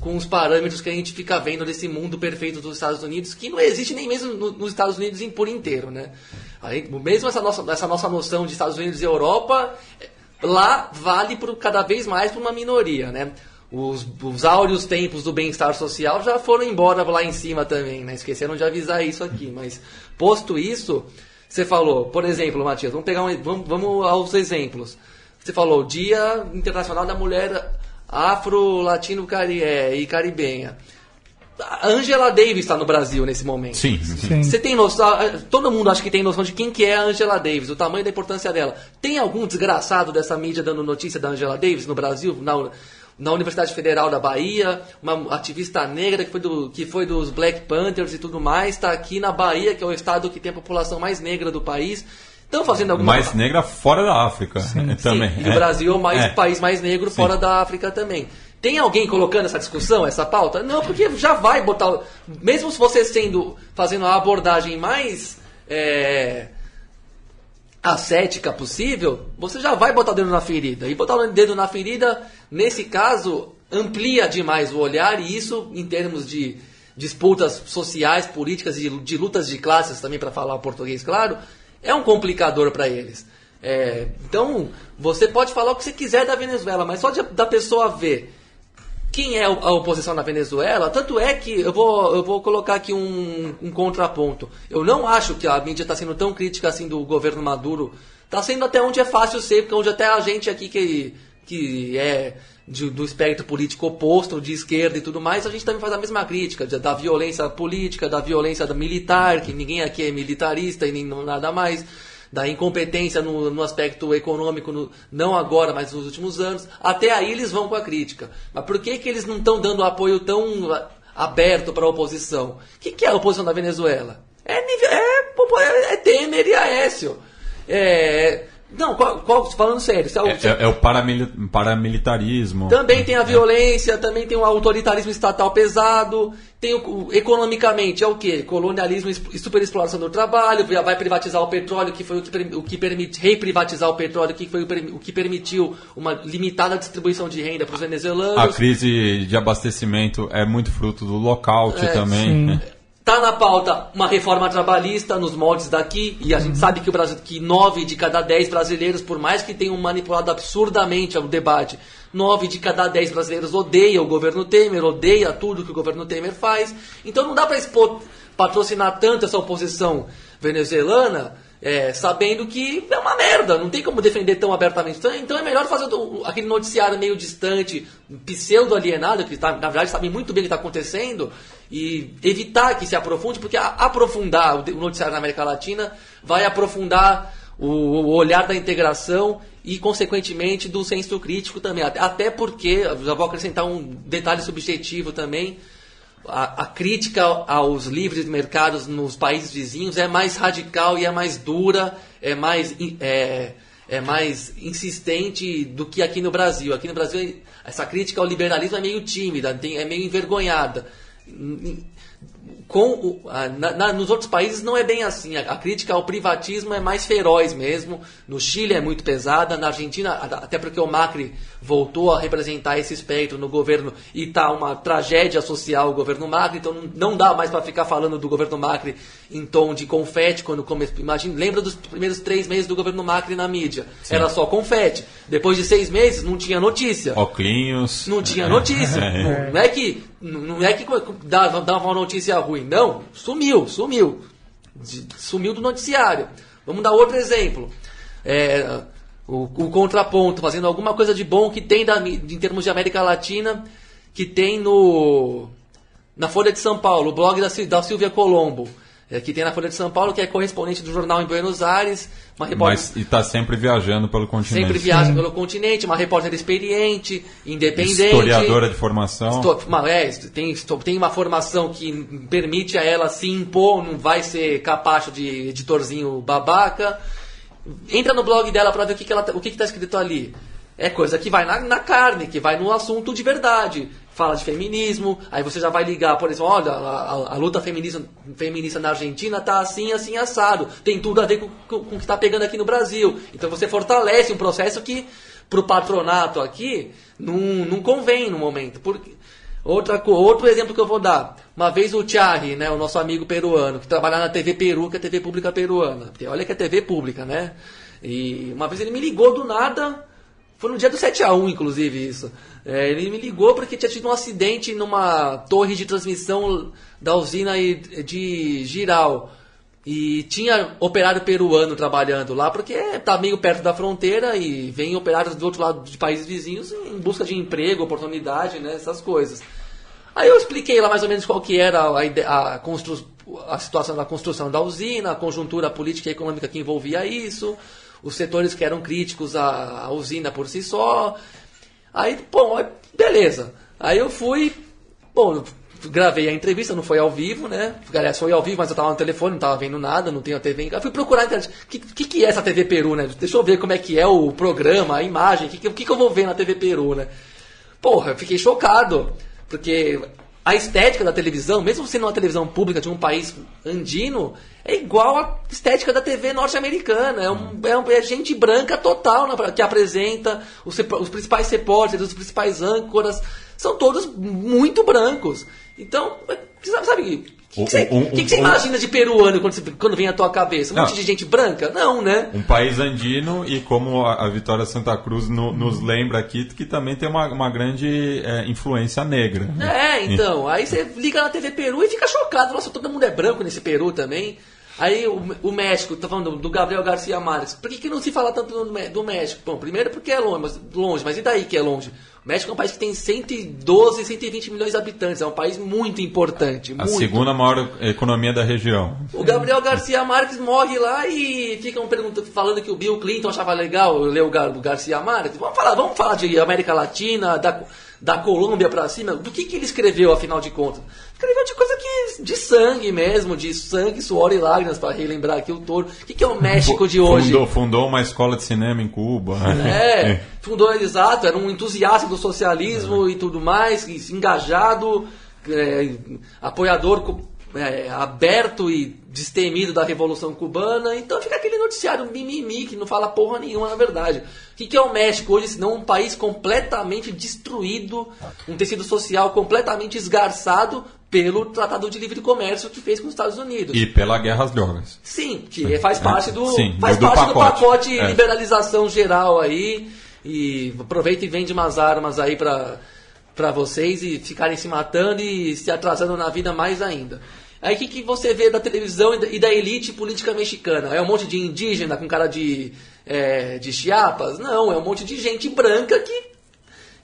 com os parâmetros que a gente fica vendo desse mundo perfeito dos Estados Unidos, que não existe nem mesmo no- nos Estados Unidos em- por inteiro, né? Aí, mesmo essa nossa, essa nossa noção de Estados Unidos e Europa, lá vale por, cada vez mais para uma minoria, né? Os, os áureos tempos do bem-estar social já foram embora lá em cima também, né? Esqueceram de avisar isso aqui, mas posto isso, você falou, por exemplo, Matias, vamos pegar um, vamos, vamos aos exemplos. Você falou Dia Internacional da Mulher Afro-Latino -cari é, e Caribenha. A Angela Davis está no Brasil nesse momento. Sim. Sim. Você tem noção, todo mundo acha que tem noção de quem que é a Angela Davis, o tamanho da importância dela. Tem algum desgraçado dessa mídia dando notícia da Angela Davis no Brasil, na, na Universidade Federal da Bahia, uma ativista negra que foi, do, que foi dos Black Panthers e tudo mais, está aqui na Bahia, que é o estado que tem a população mais negra do país. Estão fazendo alguma Mais negra fora da África [LAUGHS] também. Sim, e o Brasil é o mais, É. país mais negro fora da África também. Tem alguém colocando essa discussão, essa pauta? Não, porque já vai botar. Mesmo se você sendo. fazendo a abordagem mais. É, ascética possível, você já vai botar o dedo na ferida. E botar o dedo na ferida, nesse caso, amplia demais o olhar, e isso, em termos de disputas sociais, políticas e de lutas de classes, também para falar português claro, é um complicador para eles. É, então, você pode falar o que você quiser da Venezuela, mas só de, da pessoa ver quem é a oposição na Venezuela, tanto é que eu vou, eu vou colocar aqui um, um contraponto. Eu não acho que a mídia está sendo tão crítica assim do governo Maduro. Está sendo até onde é fácil ser, porque onde até a gente aqui que, que é de- do espectro político oposto, de esquerda e tudo mais, a gente também faz a mesma crítica da violência política, da violência militar, que ninguém aqui é militarista e nem nada mais da incompetência no, no aspecto econômico, no- não agora, mas nos últimos anos. Até aí eles vão com a crítica. Mas por que, que eles não estão dando apoio tão aberto para a oposição? O que, que é a oposição da Venezuela? É, é, é, é Temer e Aécio. É, não, qual, qual- falando sério. se a- É, é- é o paramili- paramilitarismo. também tem a violência, também tem o autoritarismo estatal pesado, tem o, o- economicamente é o que? Colonialismo e superexploração do trabalho, vai privatizar o petróleo, que foi o que, o que permite reprivatizar o petróleo, que foi o, o que permitiu uma limitada distribuição de renda para os A venezuelanos. crise de abastecimento é muito fruto do lockout É, também. [LAUGHS] Tá na pauta uma reforma trabalhista nos moldes daqui, e a gente sabe que o Brasil, que nove de cada dez brasileiros, por mais que tenham manipulado absurdamente o debate, nove de cada dez brasileiros odeia o governo Temer, odeia tudo que o governo Temer faz. Então não dá para patrocinar tanto essa oposição venezuelana, é, sabendo que é uma merda, não tem como defender tão abertamente. Então, então é melhor fazer aquele noticiário meio distante, pseudo-alienado, que tá, na verdade sabe muito bem o que está acontecendo, e evitar que se aprofunde, porque aprofundar o noticiário na América Latina vai aprofundar o, olhar da integração e, consequentemente, do senso crítico também. Até- porque, já vou acrescentar um detalhe subjetivo também, a, a crítica aos livres mercados nos países vizinhos é mais radical e é mais dura, é mais, é, é mais insistente do que aqui no Brasil. Aqui no Brasil, essa crítica ao liberalismo é meio tímida, é meio envergonhada. Com na, na, nos outros países não é bem assim. A, a, crítica ao privatismo é mais feroz mesmo. No Chile é muito pesada, na Argentina, até porque o Macri voltou a representar esse espectro no governo e tá uma tragédia social o governo Macri, então não, não dá mais para ficar falando do governo Macri em tom de confete quando começou. Imagina, lembra dos primeiros três meses do governo Macri na mídia? Sim. Era só confete. Depois de seis meses não tinha notícia. Oclinhos. Não tinha notícia. [LAUGHS] É. Não é que não é que dava, uma notícia ruim, não. Sumiu, sumiu. Sumiu do noticiário. Vamos dar outro exemplo. É, o, o, contraponto, fazendo alguma coisa de bom que tem da, em termos de América Latina, que tem no na Folha de São Paulo, o blog da, da Silvia Colombo que tem na Folha de São Paulo, que é correspondente do jornal em Buenos Aires. Uma repórter... Mas, e está sempre viajando pelo continente. Sempre viaja pelo continente, uma repórter experiente, independente. Historiadora de formação. é, tem, tem uma formação que permite a ela se impor, não vai ser capacho de editorzinho babaca. Entra no blog dela para ver o que, que ela, tá, o que está escrito ali. É coisa que vai na, na carne, que vai no assunto de verdade fala de feminismo, aí você já vai ligar, por exemplo, olha, a, a, a luta feminista, feminista na Argentina tá assim, assim, assado. Tem tudo a ver com, com, com o que está pegando aqui no Brasil. Então você fortalece um processo que, para o patronato aqui, não, não convém no momento. Porque, outra, outro exemplo que eu vou dar. Uma vez o Thierry, né, o nosso amigo peruano, que trabalha na TV Peru, que é a TV pública peruana. Porque olha que é TV pública, né? E uma vez ele me ligou do nada, foi no dia do 7x1, inclusive, isso. É, ele me ligou porque tinha tido um acidente numa torre de transmissão da usina de Giral. E tinha operário peruano trabalhando lá, porque está meio perto da fronteira e vem operários do outro lado de países vizinhos em busca de emprego, oportunidade, né, essas coisas. Aí eu expliquei lá mais ou menos qual que era a, a, constru, a situação da construção da usina, a conjuntura política e econômica que envolvia isso, os setores que eram críticos à, à usina por si só, Aí, bom, beleza. Aí eu fui, bom, gravei a entrevista, não foi ao vivo, né? Aliás, foi ao vivo, mas eu tava no telefone, não tava vendo nada, não tenho a TV em casa. Fui procurar. O que, que, que, é essa TV Peru, né? Deixa eu ver como é que é o programa, a imagem, o que, que, que eu vou ver na TV Peru, né? Porra, eu fiquei chocado. Porque a estética da televisão, mesmo sendo uma televisão pública de um país andino, é igual à estética da TV norte-americana. É, um, é, um, é, gente branca total né, que apresenta, os, os principais repórteres, os principais âncoras, são todos muito brancos. Então, sabe, sabe o que, você, um, um, que, que você um, imagina de peruano quando, você, quando vem à tua cabeça? Um não, monte de gente branca? Não, né? Um país andino e como a, a Vitória Santa Cruz no, nos lembra aqui, que também tem uma, uma grande é, influência negra. É, então. Aí você liga na TV Peru e fica chocado. Nossa, todo mundo é branco nesse Peru também. Aí o, o México, tá falando do Gabriel Garcia Marques. Por que, que não se fala tanto do, do México? Bom, primeiro porque é longe mas, longe, mas e daí que é longe? O México é um país que tem 112, 120 milhões de habitantes. É um país muito importante. A muito. segunda maior economia da região. O Gabriel Garcia Marques morre lá e ficam perguntando, falando que o Bill Clinton achava legal ler o Garcia Marques. Vamos falar, vamos falar de América Latina, da, da Colômbia para cima. Do que, que ele escreveu, afinal de contas? Escreveu de coisa que. de sangue mesmo, de sangue, suor e lágrimas, para relembrar aqui o touro. O que, que é o México de hoje? Fundou, fundou uma escola de cinema em Cuba. [LAUGHS] É, fundou, exato, era um entusiasta do socialismo é. e tudo mais, engajado, é, apoiador é, aberto e destemido da Revolução Cubana. Então fica aquele noticiário mimimi que não fala porra nenhuma na verdade. O que, que é o México hoje, senão um país completamente destruído, um tecido social completamente esgarçado pelo Tratado de Livre Comércio que fez com os Estados Unidos. E pela guerra às drogas. Sim, que faz parte do, Sim, faz do, parte do pacote, do pacote é. liberalização geral aí. E aproveita e vende umas armas aí para para vocês e ficarem se matando e se atrasando na vida mais ainda. Aí o que, que você vê da televisão e da, elite política mexicana? É um monte de indígena com cara de, é, de chiapas? Não, é um monte de gente branca que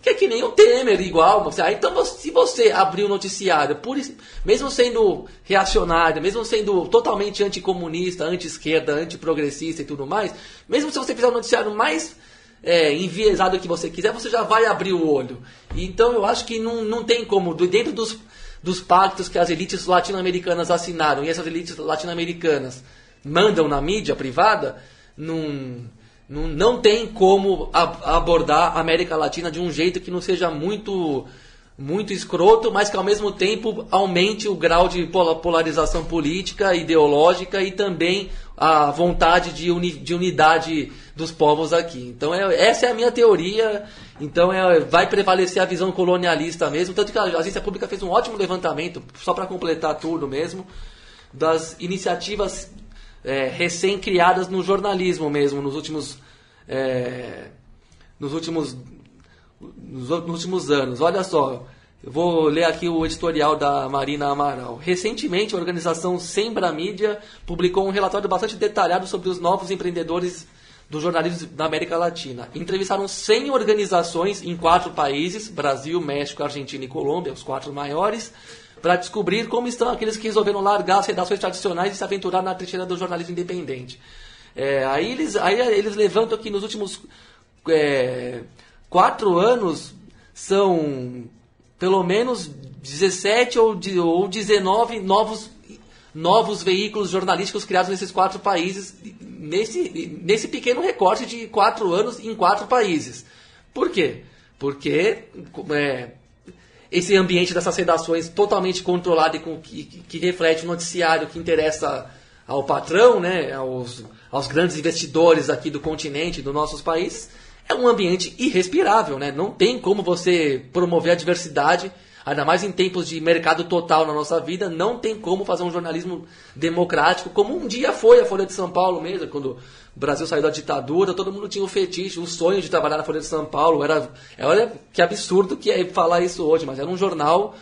que é que nem o Temer, igual. Ah, então, se você abrir o noticiário, por, mesmo sendo reacionário, mesmo sendo totalmente anticomunista, anti-esquerda, antiprogressista e tudo mais, mesmo se você fizer o noticiário mais é, enviesado que você quiser, você já vai abrir o olho. Então, eu acho que não, não tem como, dentro dos, dos pactos que as elites latino-americanas assinaram, e essas elites latino-americanas mandam na mídia privada, não não, não tem como abordar a América Latina de um jeito que não seja muito muito escroto, mas que ao mesmo tempo aumente o grau de pola- polarização política, ideológica e também a vontade de, uni- de unidade dos povos aqui. Então é- essa é a minha teoria. Então é- vai prevalecer a visão colonialista mesmo, tanto que a agência pública fez um ótimo levantamento, só para completar tudo mesmo, das iniciativas é, recém-criadas no jornalismo mesmo, nos últimos, é, nos últimos nos, nos últimos anos. Olha só, eu vou ler aqui o editorial da Marina Amaral. Recentemente, a organização Sembra Mídia publicou um relatório bastante detalhado sobre os novos empreendedores do jornalismo da América Latina. Entrevistaram 100 organizações em quatro países, Brasil, México, Argentina e Colômbia, os quatro maiores, para descobrir como estão aqueles que resolveram largar as redações tradicionais e se aventurar na trincheira do jornalismo independente. É, aí, eles, aí eles levantam que nos últimos é, quatro anos são pelo menos 17 ou, ou 19 novos, novos veículos jornalísticos criados nesses quatro países, nesse, nesse pequeno recorte de quatro anos em quatro países. Por quê? Porque é, esse ambiente dessas redações totalmente controlado e com, que, que- reflete o noticiário que interessa ao patrão, né, aos, aos grandes investidores aqui do continente, dos nossos países, é um ambiente irrespirável, né? Não tem como você promover a diversidade, ainda mais em tempos de mercado total na nossa vida, não tem como fazer um jornalismo democrático, como um dia foi a Folha de São Paulo mesmo, quando o Brasil saiu da ditadura, todo mundo tinha o fetiche, o sonho de trabalhar na Folha de São Paulo. Era, olha que absurdo que é falar isso hoje, mas era um jornal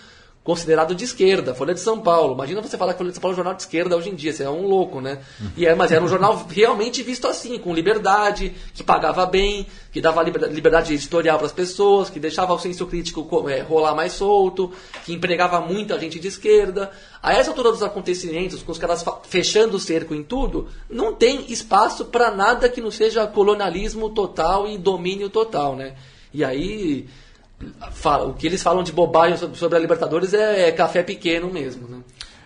considerado de esquerda, Folha de São Paulo. Imagina você falar que Folha de São Paulo é um jornal de esquerda hoje em dia, você é um louco, né? E é, mas era um jornal realmente visto assim, com liberdade, que pagava bem, que dava liber- liberdade editorial para as pessoas, que deixava o senso crítico co- é, rolar mais solto, que empregava muita gente de esquerda. A essa altura dos acontecimentos, com os caras fechando o cerco em tudo, não tem espaço para nada que não seja colonialismo total e domínio total, né? E aí fala- o que eles falam de bobagem sobre, a Libertadores é, é café pequeno mesmo, né?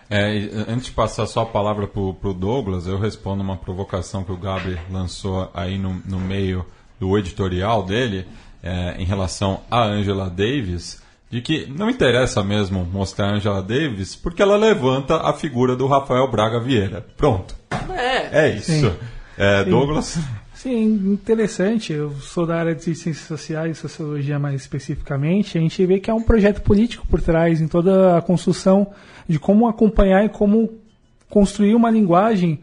É, e, antes de passar só a palavra pro, pro Douglas, eu respondo uma provocação que o Gabi lançou aí no, no meio do editorial dele, é, em relação a Angela Davis, de que não interessa mesmo mostrar a Angela Davis, porque ela levanta a figura do Rafael Braga Vieira. Pronto. É, É isso. É. Douglas? Sim, interessante. Eu sou da área de ciências sociais sociologia mais especificamente. A gente vê que há um projeto político por trás em toda a construção de como acompanhar e como construir uma linguagem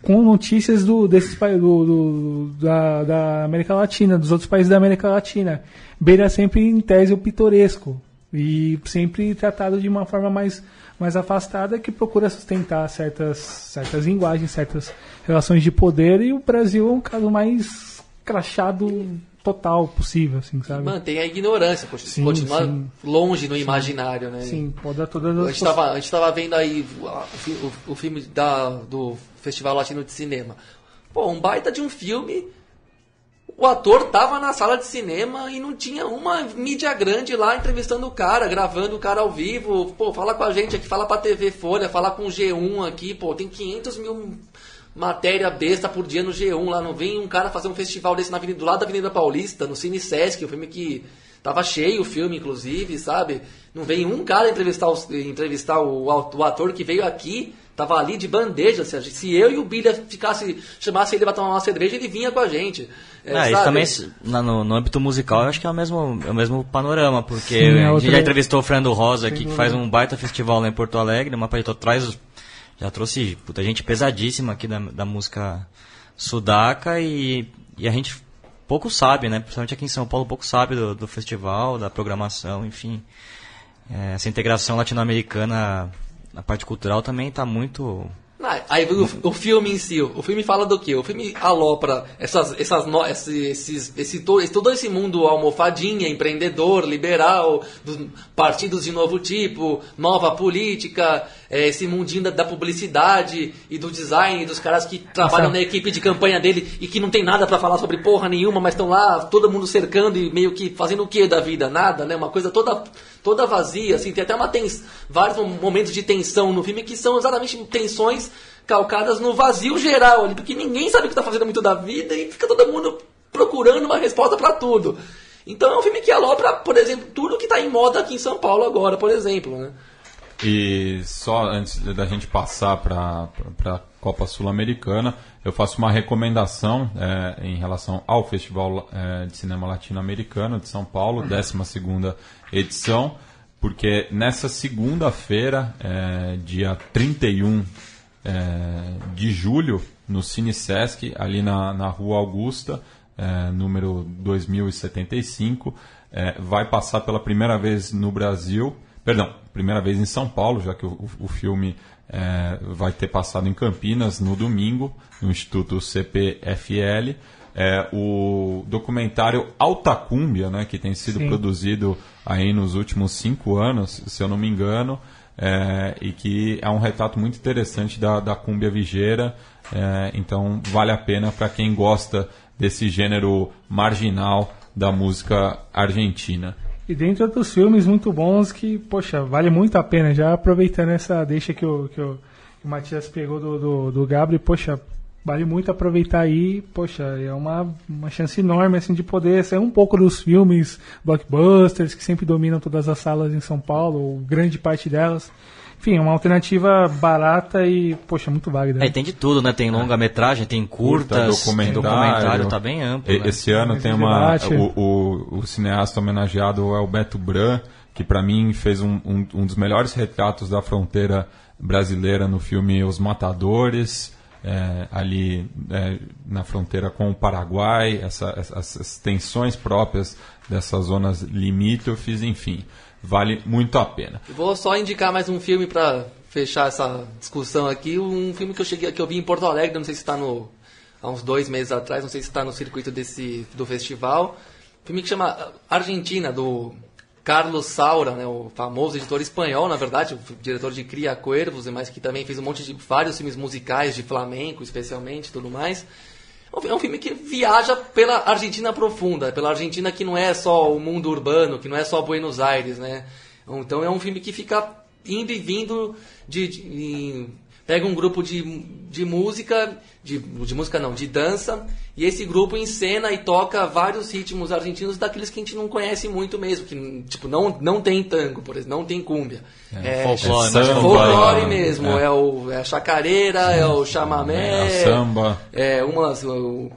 com notícias do, desses do, do- da, da América Latina, dos outros países da América Latina. Beira sempre em tese o pitoresco e sempre tratado de uma forma mais, mais afastada que procura sustentar certas, certas linguagens, certas relações de poder e o Brasil é um caso mais crachado total possível, assim, sabe? mantém a ignorância, continua, Sim, continua sim. longe no imaginário, né? Sim, pode dar todas A as gente estava a gente tava vendo aí o, o- o filme da, do Festival Latino de Cinema. Pô, um baita de um filme. O ator tava na sala de cinema e não tinha uma mídia grande lá entrevistando o cara, gravando o cara ao vivo. Pô, fala com a gente aqui, fala pra TV Folha, fala com o G1 aqui. Pô, tem 500 mil matéria besta por dia no G1 lá. Não vem um cara fazer um festival desse na avenida, do lado da Avenida Paulista, no Cine Sesc, o filme que tava cheio o filme, inclusive, sabe? Não vem um cara entrevistar, entrevistar o, o ator que veio aqui, tava ali de bandeja. Se, se eu e o Bilha ficasse, chamasse ele pra tomar uma cerveja, ele vinha com a gente. É, Ah, isso também, no, no âmbito musical, eu acho que é o mesmo, é o mesmo panorama, porque Sim, é a gente já entrevistou o Fernando Rosa aqui, que faz dúvida. um baita festival lá em Porto Alegre, uma paleta traz, já trouxe puta, gente pesadíssima aqui da, da música sudaca e, e a gente pouco sabe, né? Principalmente aqui em São Paulo, pouco sabe do, do festival, da programação, enfim. É, essa integração latino-americana na parte cultural também está muito Aí o, o filme em si, o filme fala do quê? O filme alopra essas, essas, no- esse, esses, esse- todo esse mundo almofadinha, empreendedor, liberal, dos partidos de novo tipo, nova política, é, esse mundinho da, da publicidade e do design, dos caras que trabalham Essa- na equipe de campanha dele e que não tem nada pra falar sobre porra nenhuma, mas estão lá, todo mundo cercando e meio que fazendo o que da vida? Nada, né? Uma coisa toda, toda vazia, assim, tem até uma tens, vários momentos de tensão no filme que são exatamente tensões calcadas no vazio geral ali, porque ninguém sabe o que tá fazendo muito da vida e fica todo mundo procurando uma resposta pra tudo. Então é um filme que alopra, por exemplo, tudo que está em moda aqui em São Paulo agora, por exemplo, né? E só antes da gente passar para a Copa Sul-Americana, eu faço uma recomendação é, em relação ao Festival é, de Cinema Latino-Americano de São Paulo, 12 edição, porque nessa segunda-feira, é, dia 31 é, de julho, no Cine Sesc, ali na, na Rua Augusta, é, número 2075, é, vai passar pela primeira vez no Brasil, perdão, primeira vez em São Paulo, já que o, o filme é, vai ter passado em Campinas no domingo, no Instituto CPFL. É, o documentário Alta Cúmbia, né, que tem sido Sim. produzido aí nos últimos cinco anos, se eu não me engano, é, e que é um retrato muito interessante da, da cúmbia vigeira. é, então vale a pena para quem gosta desse gênero marginal da música argentina. E dentre outros filmes muito bons que, poxa, vale muito a pena. Já aproveitando essa deixa que o, que o, que o Matias pegou do, do, do Gabriel, poxa, vale muito aproveitar aí. Poxa, é uma, uma chance enorme assim, de poder sair um pouco dos filmes blockbusters que sempre dominam todas as salas em São Paulo, ou grande parte delas. Enfim, é uma alternativa barata e, poxa, muito válida. É, e tem de tudo, né? Tem longa-metragem, tem curtas, documentário. tem documentário, tá bem amplo. E- né? Esse ano tem uma. O, o, o cineasta homenageado é o Beto Bran, que para mim fez um, um, um dos melhores retratos da fronteira brasileira no filme Os Matadores. é, ali é, na fronteira com o Paraguai, essa- essa- essas tensões próprias dessas zonas limítrofes, enfim, vale muito a pena. Vou só indicar mais um filme pra fechar essa discussão aqui. Um filme que eu cheguei que eu vi em Porto Alegre, não sei se está no há uns dois meses atrás, não sei se está no circuito desse do festival. filme que chama Argentina do Carlos Saura, né, o famoso editor espanhol, na verdade, o diretor de Cria Cuervos, mas que também fez um monte de vários filmes musicais de flamenco, especialmente, tudo mais. É um filme que viaja pela Argentina profunda, pela Argentina que não é só o mundo urbano, que não é só Buenos Aires, né? Então é um filme que fica indo e vindo de, de- pega um grupo de, de música, de, de música não, de dança, e esse grupo encena e toca vários ritmos argentinos daqueles que a gente não conhece muito mesmo, que tipo não não tem tango, por exemplo, não tem cúmbia. É, folclore, é samba, folclore é. mesmo, é, o, é a chacareira, é o chamamé, É, samba. é umas. o-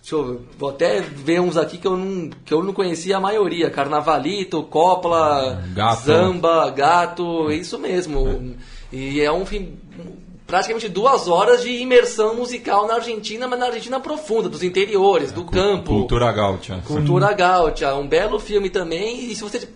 Deixa eu ver, vou até ver uns aqui que eu não, que eu não conhecia a maioria. Carnavalito, Copla, Gato. Samba, Gato, é isso mesmo. E é um fim. Praticamente duas horas de imersão musical na Argentina, mas na Argentina profunda, dos interiores, do campo. Cultura gaúcha. Cultura Gaúcha, um belo filme também. E se você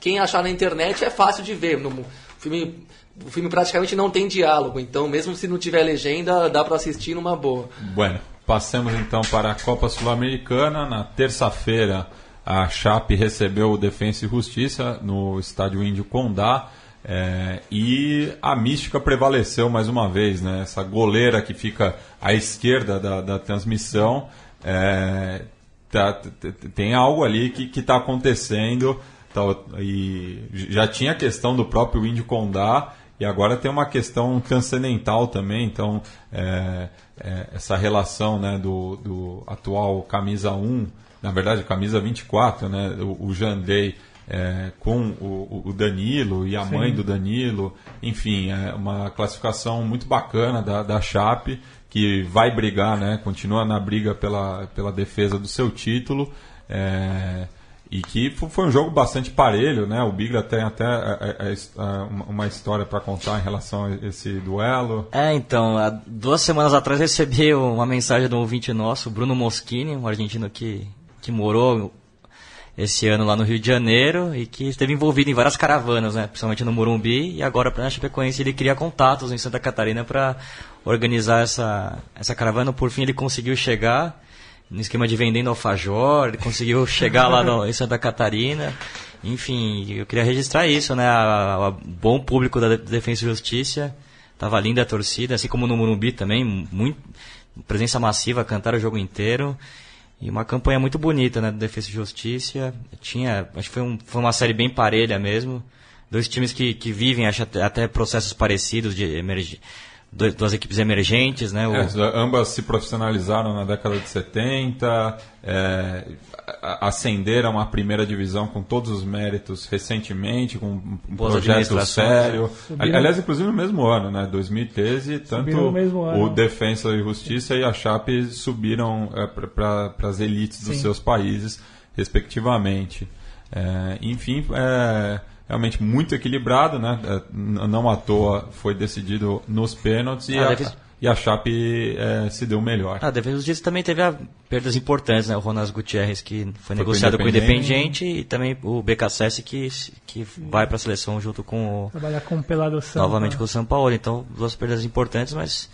quem achar na internet é fácil de ver. No, o filme o filme praticamente não tem diálogo, então mesmo se não tiver legenda, dá pra assistir numa boa. Bueno, passemos então para a Copa Sul-Americana. Na terça-feira, a Chape recebeu o Defensa e Justiça no estádio Índio Condá. É, e a mística prevaleceu mais uma vez, né? Essa goleira que fica à esquerda da, da transmissão. é, tá- tem algo ali que está acontecendo. tá, e já tinha a questão do próprio Índio Condá. E agora tem uma questão transcendental também, então é, é, essa relação né, do, do atual camisa 1, na verdade camisa 24, né, o, o Jandei é, com o, o Danilo e a mãe do Danilo, enfim, é uma classificação muito bacana da, da Chape, que vai brigar, né, continua na briga pela, pela defesa do seu título. é, e que fo- foi um jogo bastante parelho, né? O Bigla tem até é, é, é, uma- história para contar em relação a esse duelo. É, então, há duas semanas atrás eu recebi uma mensagem de um ouvinte nosso, Bruno Moschini, um argentino que, que morou esse ano lá no Rio de Janeiro e que esteve envolvido em várias caravanas, né, principalmente no Morumbi, e agora para a Chapecoense ele cria contatos em Santa Catarina para organizar essa, essa caravana. Por fim ele conseguiu chegar no esquema de vendendo alfajor, ele conseguiu [LAUGHS] chegar lá no, em Santa Catarina. Enfim, eu queria registrar isso, né? A- bom público da Defesa e Justiça. Tava linda a torcida, assim como no Morumbi também, muito presença massiva, cantaram o jogo inteiro. E uma campanha muito bonita, né, do Defesa e Justiça. Tinha, acho que foi, um, foi uma série bem parelha mesmo. Dois times que, que vivem, acho até, processos parecidos de emergência dois- duas equipes emergentes, né? O- É, ambas se profissionalizaram na década de 70, é, a- ascenderam à primeira divisão com todos os méritos recentemente, com um Boas projeto administrações. sério. Subiram- Aliás, inclusive no mesmo ano, né? 2013, tanto o Defensa e Justiça e a Chape subiram para as elites dos Sim. seus países, respectivamente. É, enfim, é realmente muito equilibrado, né? É, não à toa foi decidido nos pênaltis e, Ah, a, deve- e a Chape é, se deu melhor. A defesa dos Justiça também teve a- perdas importantes, né? O Ronaldo Gutierrez, que foi, Foi negociado com o Independiente. E também o BKSS, que, que vai para a seleção junto com o, Trabalhar com o Pelado Santa. novamente com o São Paulo. Então, duas perdas importantes, mas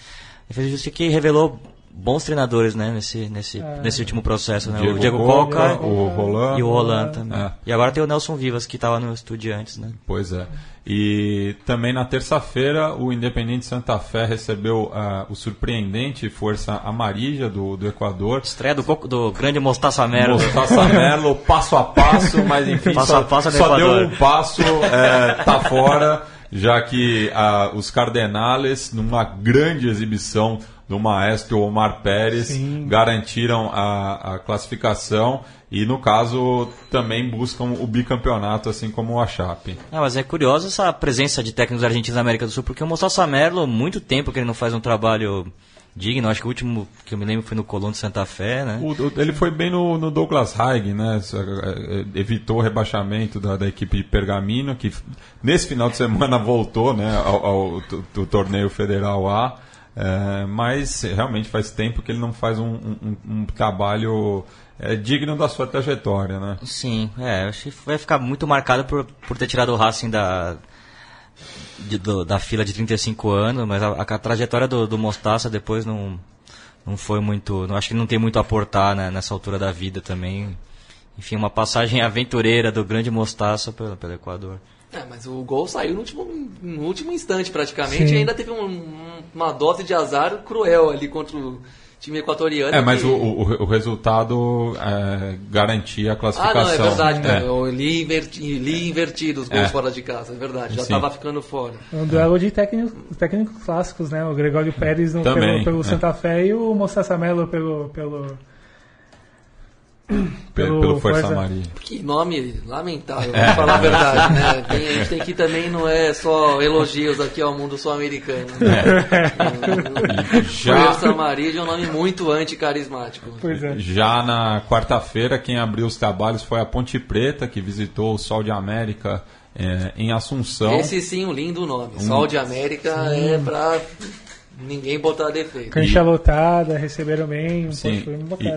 a defesa dos que revelou bons treinadores, né? Nesse, nesse, É. nesse último processo, né? Diego o Diego Coca, Coca, o Roland. e o Roland também. É. E agora tem o Nelson Vivas, que estava no Estudiantes, né? Pois é. E também na terça-feira o Independente Santa Fé recebeu ah, o surpreendente Força Amarilla do, do Equador. Estreia do, do grande Mostaça Mero. Mostaça Merlo, [LAUGHS] passo a passo, mas enfim, Passo só, a passo só deu um passo, é, tá fora, já que ah, os Cardenales, numa grande exibição do maestro Omar Pérez, Sim. garantiram a, a classificação e, no caso, também buscam o bicampeonato, assim como a Chape. Ah, mas é curiosa essa presença de técnicos argentinos na América do Sul, porque o Mostaça Merlo, muito tempo que ele não faz um trabalho digno. Acho que o último que eu me lembro foi no Colón de Santa Fé, né? O- o- ele foi bem no, no Douglas Haig, né? É, é, Evitou o rebaixamento da, da equipe de Pergamino, que nesse final de semana [LAUGHS] voltou né, ao, ao do torneio federal A. É, mas realmente faz tempo que ele não faz um, um- um trabalho é, digno da sua trajetória, né? Sim, é, acho que vai ficar muito marcado por, por ter tirado o Racing da, de- do- da fila de 35 anos, mas a, a trajetória do, do Mostaça depois não, não foi muito. Não, acho que não tem muito a aportar né, nessa altura da vida também. Enfim, uma passagem aventureira do grande Mostaça pelo, pelo Equador. É, mas o gol saiu no último, no último instante, praticamente, Sim. e ainda teve um- um- uma dose de azar cruel ali contra o time equatoriano. É, mas que- o, o, o resultado é, garantia a Ah, classificação. não, é verdade, É. cara. Eu li, inverti, li invertido os gols É. fora de casa, é verdade. Já Sim. tava ficando fora. Um duelo de técnicos, técnicos clássicos, né? O Gregório Pérez no, pelo, pelo é. Santa Fé e o Mostaça Mello pelo, pelo, Pe- pelo Pelo Força Força. Amarilla. Que nome lamentável, É. vou falar a verdade, né? [LAUGHS] Tem- a gente tem que também não é só elogios aqui ao mundo sul-americano. Né? [LAUGHS] Já- Força Amarilla é um nome muito anticarismático. Pois é. Já na quarta-feira, quem abriu os trabalhos foi a Ponte Preta, que visitou o Sol de América eh, em Assunção. Esse sim, um lindo nome. Sol de América é pra ninguém botar defeito. Cancha lotada, receberam bem, um Sim,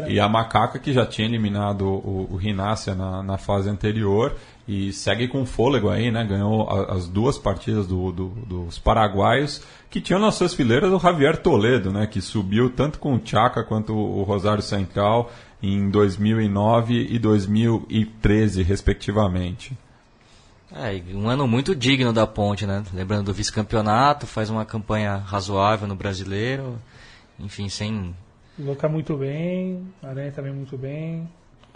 e, e a Macaca, que já tinha eliminado o, o Rinácia na, na fase anterior e segue com fôlego aí, né? Ganhou a- as duas partidas do- do- dos paraguaios, que tinham nas suas fileiras o Javier Toledo, né? Que subiu tanto com o Chaca quanto o Rosário Central em 2009 e 2013, respectivamente. É, um ano muito digno da Ponte, né? Lembrando do vice-campeonato, faz uma campanha razoável no brasileiro. Enfim, sem. Luca muito bem, Aranha também muito bem.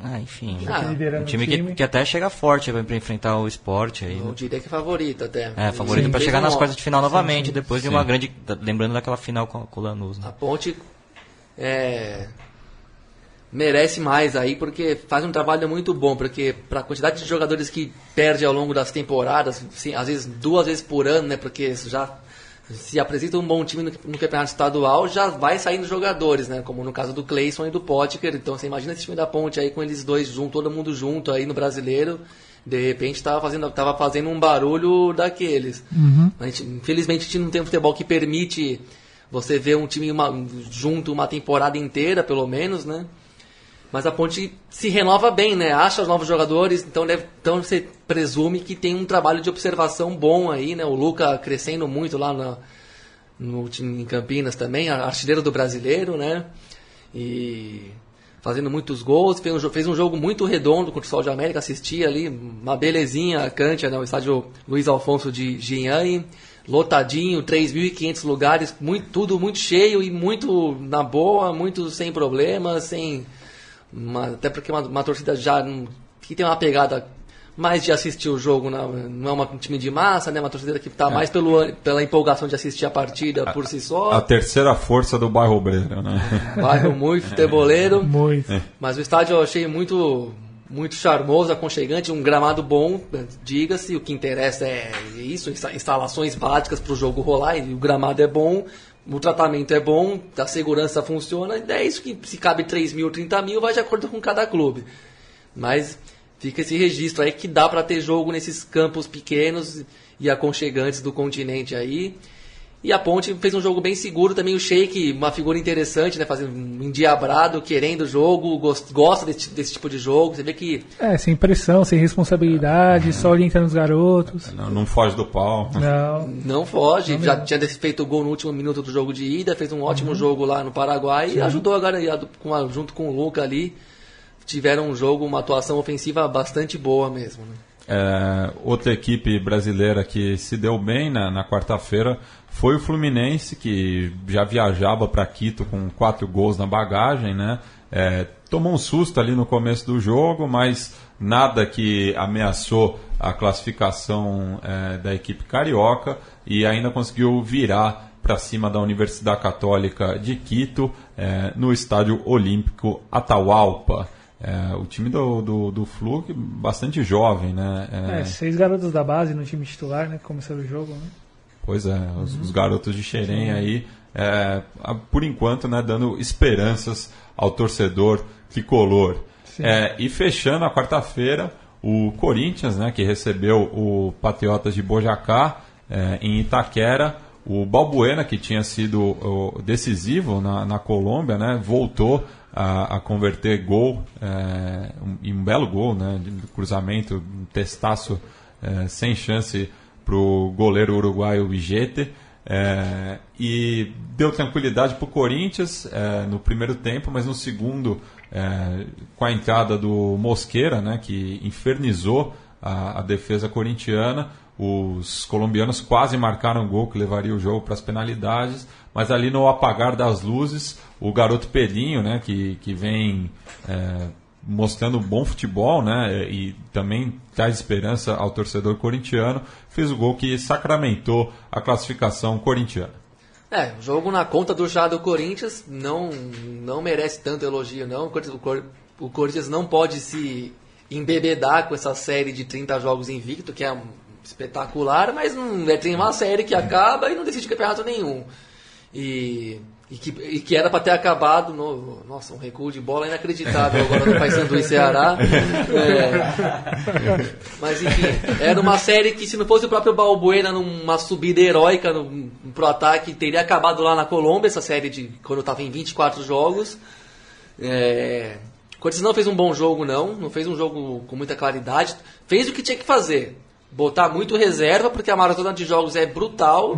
Ah, enfim. Ah, um time, time. Que, que até chega forte para enfrentar o esporte aí. Eu né? diria que é favorito até. É, favorito Sim, para chegar nas quartas de final novamente, depois de Sim. uma grande. Lembrando daquela final com, com o Lanús. Né? A Ponte é, merece mais aí porque faz um trabalho muito bom, porque para a quantidade de jogadores que perde ao longo das temporadas, assim, às vezes duas vezes por ano, né? Porque já se apresenta um bom time no, no campeonato estadual, já vai saindo jogadores, né? Como no caso do Cleison e do Potker. Então você imagina esse time da Ponte aí com eles dois junto, todo mundo junto aí no brasileiro. De repente estava fazendo, tava fazendo um barulho daqueles. A gente, infelizmente a gente não tem um futebol que permite você ver um time uma- junto uma temporada inteira, pelo menos, né? Mas a Ponte se renova bem, né? Acha os novos jogadores, então, deve, então você presume que tem um trabalho de observação bom aí, né? O Luca crescendo muito lá na- no time em Campinas também, artilheiro do brasileiro, né? E fazendo muitos gols, fez um, fez um jogo muito redondo contra o Sol de América, assisti ali, uma belezinha a Cântia, né? o estádio Luiz Alfonso de Jinhai, lotadinho, 3.500 lugares, muito, tudo muito cheio e muito na boa, muito sem problemas, sem uma- até porque uma, uma torcida já que tem uma pegada mais de assistir o jogo, não, não é uma- um time de massa, né? Uma torcida que está mais pelo, pela empolgação de assistir a partida por si só. A terceira força do bairro Obreiro, né? [LAUGHS] Bairro muito futeboleiro. [LAUGHS] Muito. Mas o estádio eu achei muito, muito charmoso, aconchegante, um gramado bom, diga-se. O que interessa é isso, insta- instalações básicas para o jogo rolar. E o gramado é bom, o tratamento é bom, a segurança funciona. É isso que se cabe 3 mil, 30 mil, vai de acordo com cada clube. Mas fica esse registro aí que dá para ter jogo nesses campos pequenos e aconchegantes do continente aí. E a Ponte fez um jogo bem seguro também. O Sheik, uma figura interessante, né? Fazendo um endiabrado, querendo o jogo, gos- gosta desse, desse tipo de jogo. Você vê que É, sem pressão, sem responsabilidade, só orientando os garotos. Não, não foge do pau. Não. não foge. Já tinha feito o gol no último minuto do jogo de ida, fez um ótimo jogo lá no Paraguai e ajudou agora junto com o Luca ali. Tiveram um jogo, uma atuação ofensiva bastante boa mesmo. Né? É, outra equipe brasileira que se deu bem na, na quarta-feira foi o Fluminense, que já viajava para Quito com quatro gols na bagagem, né? É, tomou um susto ali no começo do jogo, mas nada que ameaçou a classificação é, da equipe carioca e ainda conseguiu virar para cima da Universidade Católica de Quito é, no Estádio Olímpico Atahualpa. É, o time do, do, do Flu, bastante jovem, né? É, É, seis garotos da base no time titular, né? que Começaram o jogo, né? Pois é, os, os garotos de Xerém aí, é, por enquanto, né, dando esperanças ao torcedor tricolor. É, e fechando a quarta-feira, o Corinthians, né, que recebeu o Patriotas de Bojacá é, em Itaquera, o Balbuena, que tinha sido decisivo na, na Colômbia, né, voltou a, a converter gol, é, um, um belo gol, né, de cruzamento, um testaço é, sem chance para o goleiro uruguaio Vigete. é, e deu tranquilidade para o Corinthians é, no primeiro tempo, mas no segundo, é, com a entrada do Mosqueira, né, que infernizou a, a defesa corintiana, os colombianos quase marcaram um gol que levaria o jogo para as penalidades, mas ali no apagar das luzes, o garoto Pedrinho, né, que, que vem é, mostrando bom futebol, né, e também traz esperança ao torcedor corintiano, fez o gol que sacramentou a classificação corintiana. É, jogo na conta do já do Corinthians não, não merece tanto elogio, não. O o o Corinthians não pode se embebedar com essa série de 30 jogos invicto, que é espetacular, mas não é, tem uma série que acaba e não decide campeonato nenhum. E, e, que, e que era para ter acabado no. Nossa, um recuo de bola inacreditável agora no Paysandu e Ceará. [LAUGHS] É, mas enfim, era uma série que se não fosse o próprio Balbuena numa subida heróica no, pro ataque, teria acabado lá na Colômbia, essa série de quando estava em 24 jogos. É, Corinthians não fez um bom jogo, não. Não fez um jogo com muita claridade. Fez o que tinha que fazer. Botar muito reserva, porque a maratona de jogos é brutal.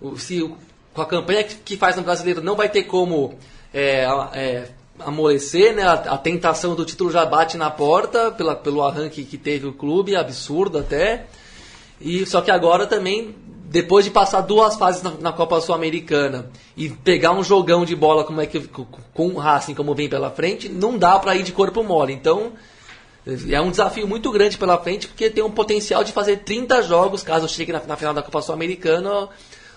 O- Se, com a campanha que, faz no brasileiro, não vai ter como é, é, amolecer, né? A, a tentação do título já bate na porta pela, pelo arranque que teve o clube, absurdo até. E só que agora também, depois de passar duas fases na, na Copa Sul-Americana e pegar um jogão de bola como é que com, o Racing como vem pela frente, não dá para ir de corpo mole. Então, é um desafio muito grande pela frente, porque tem um potencial de fazer 30 jogos, caso chegue na, na final da Copa Sul-Americana,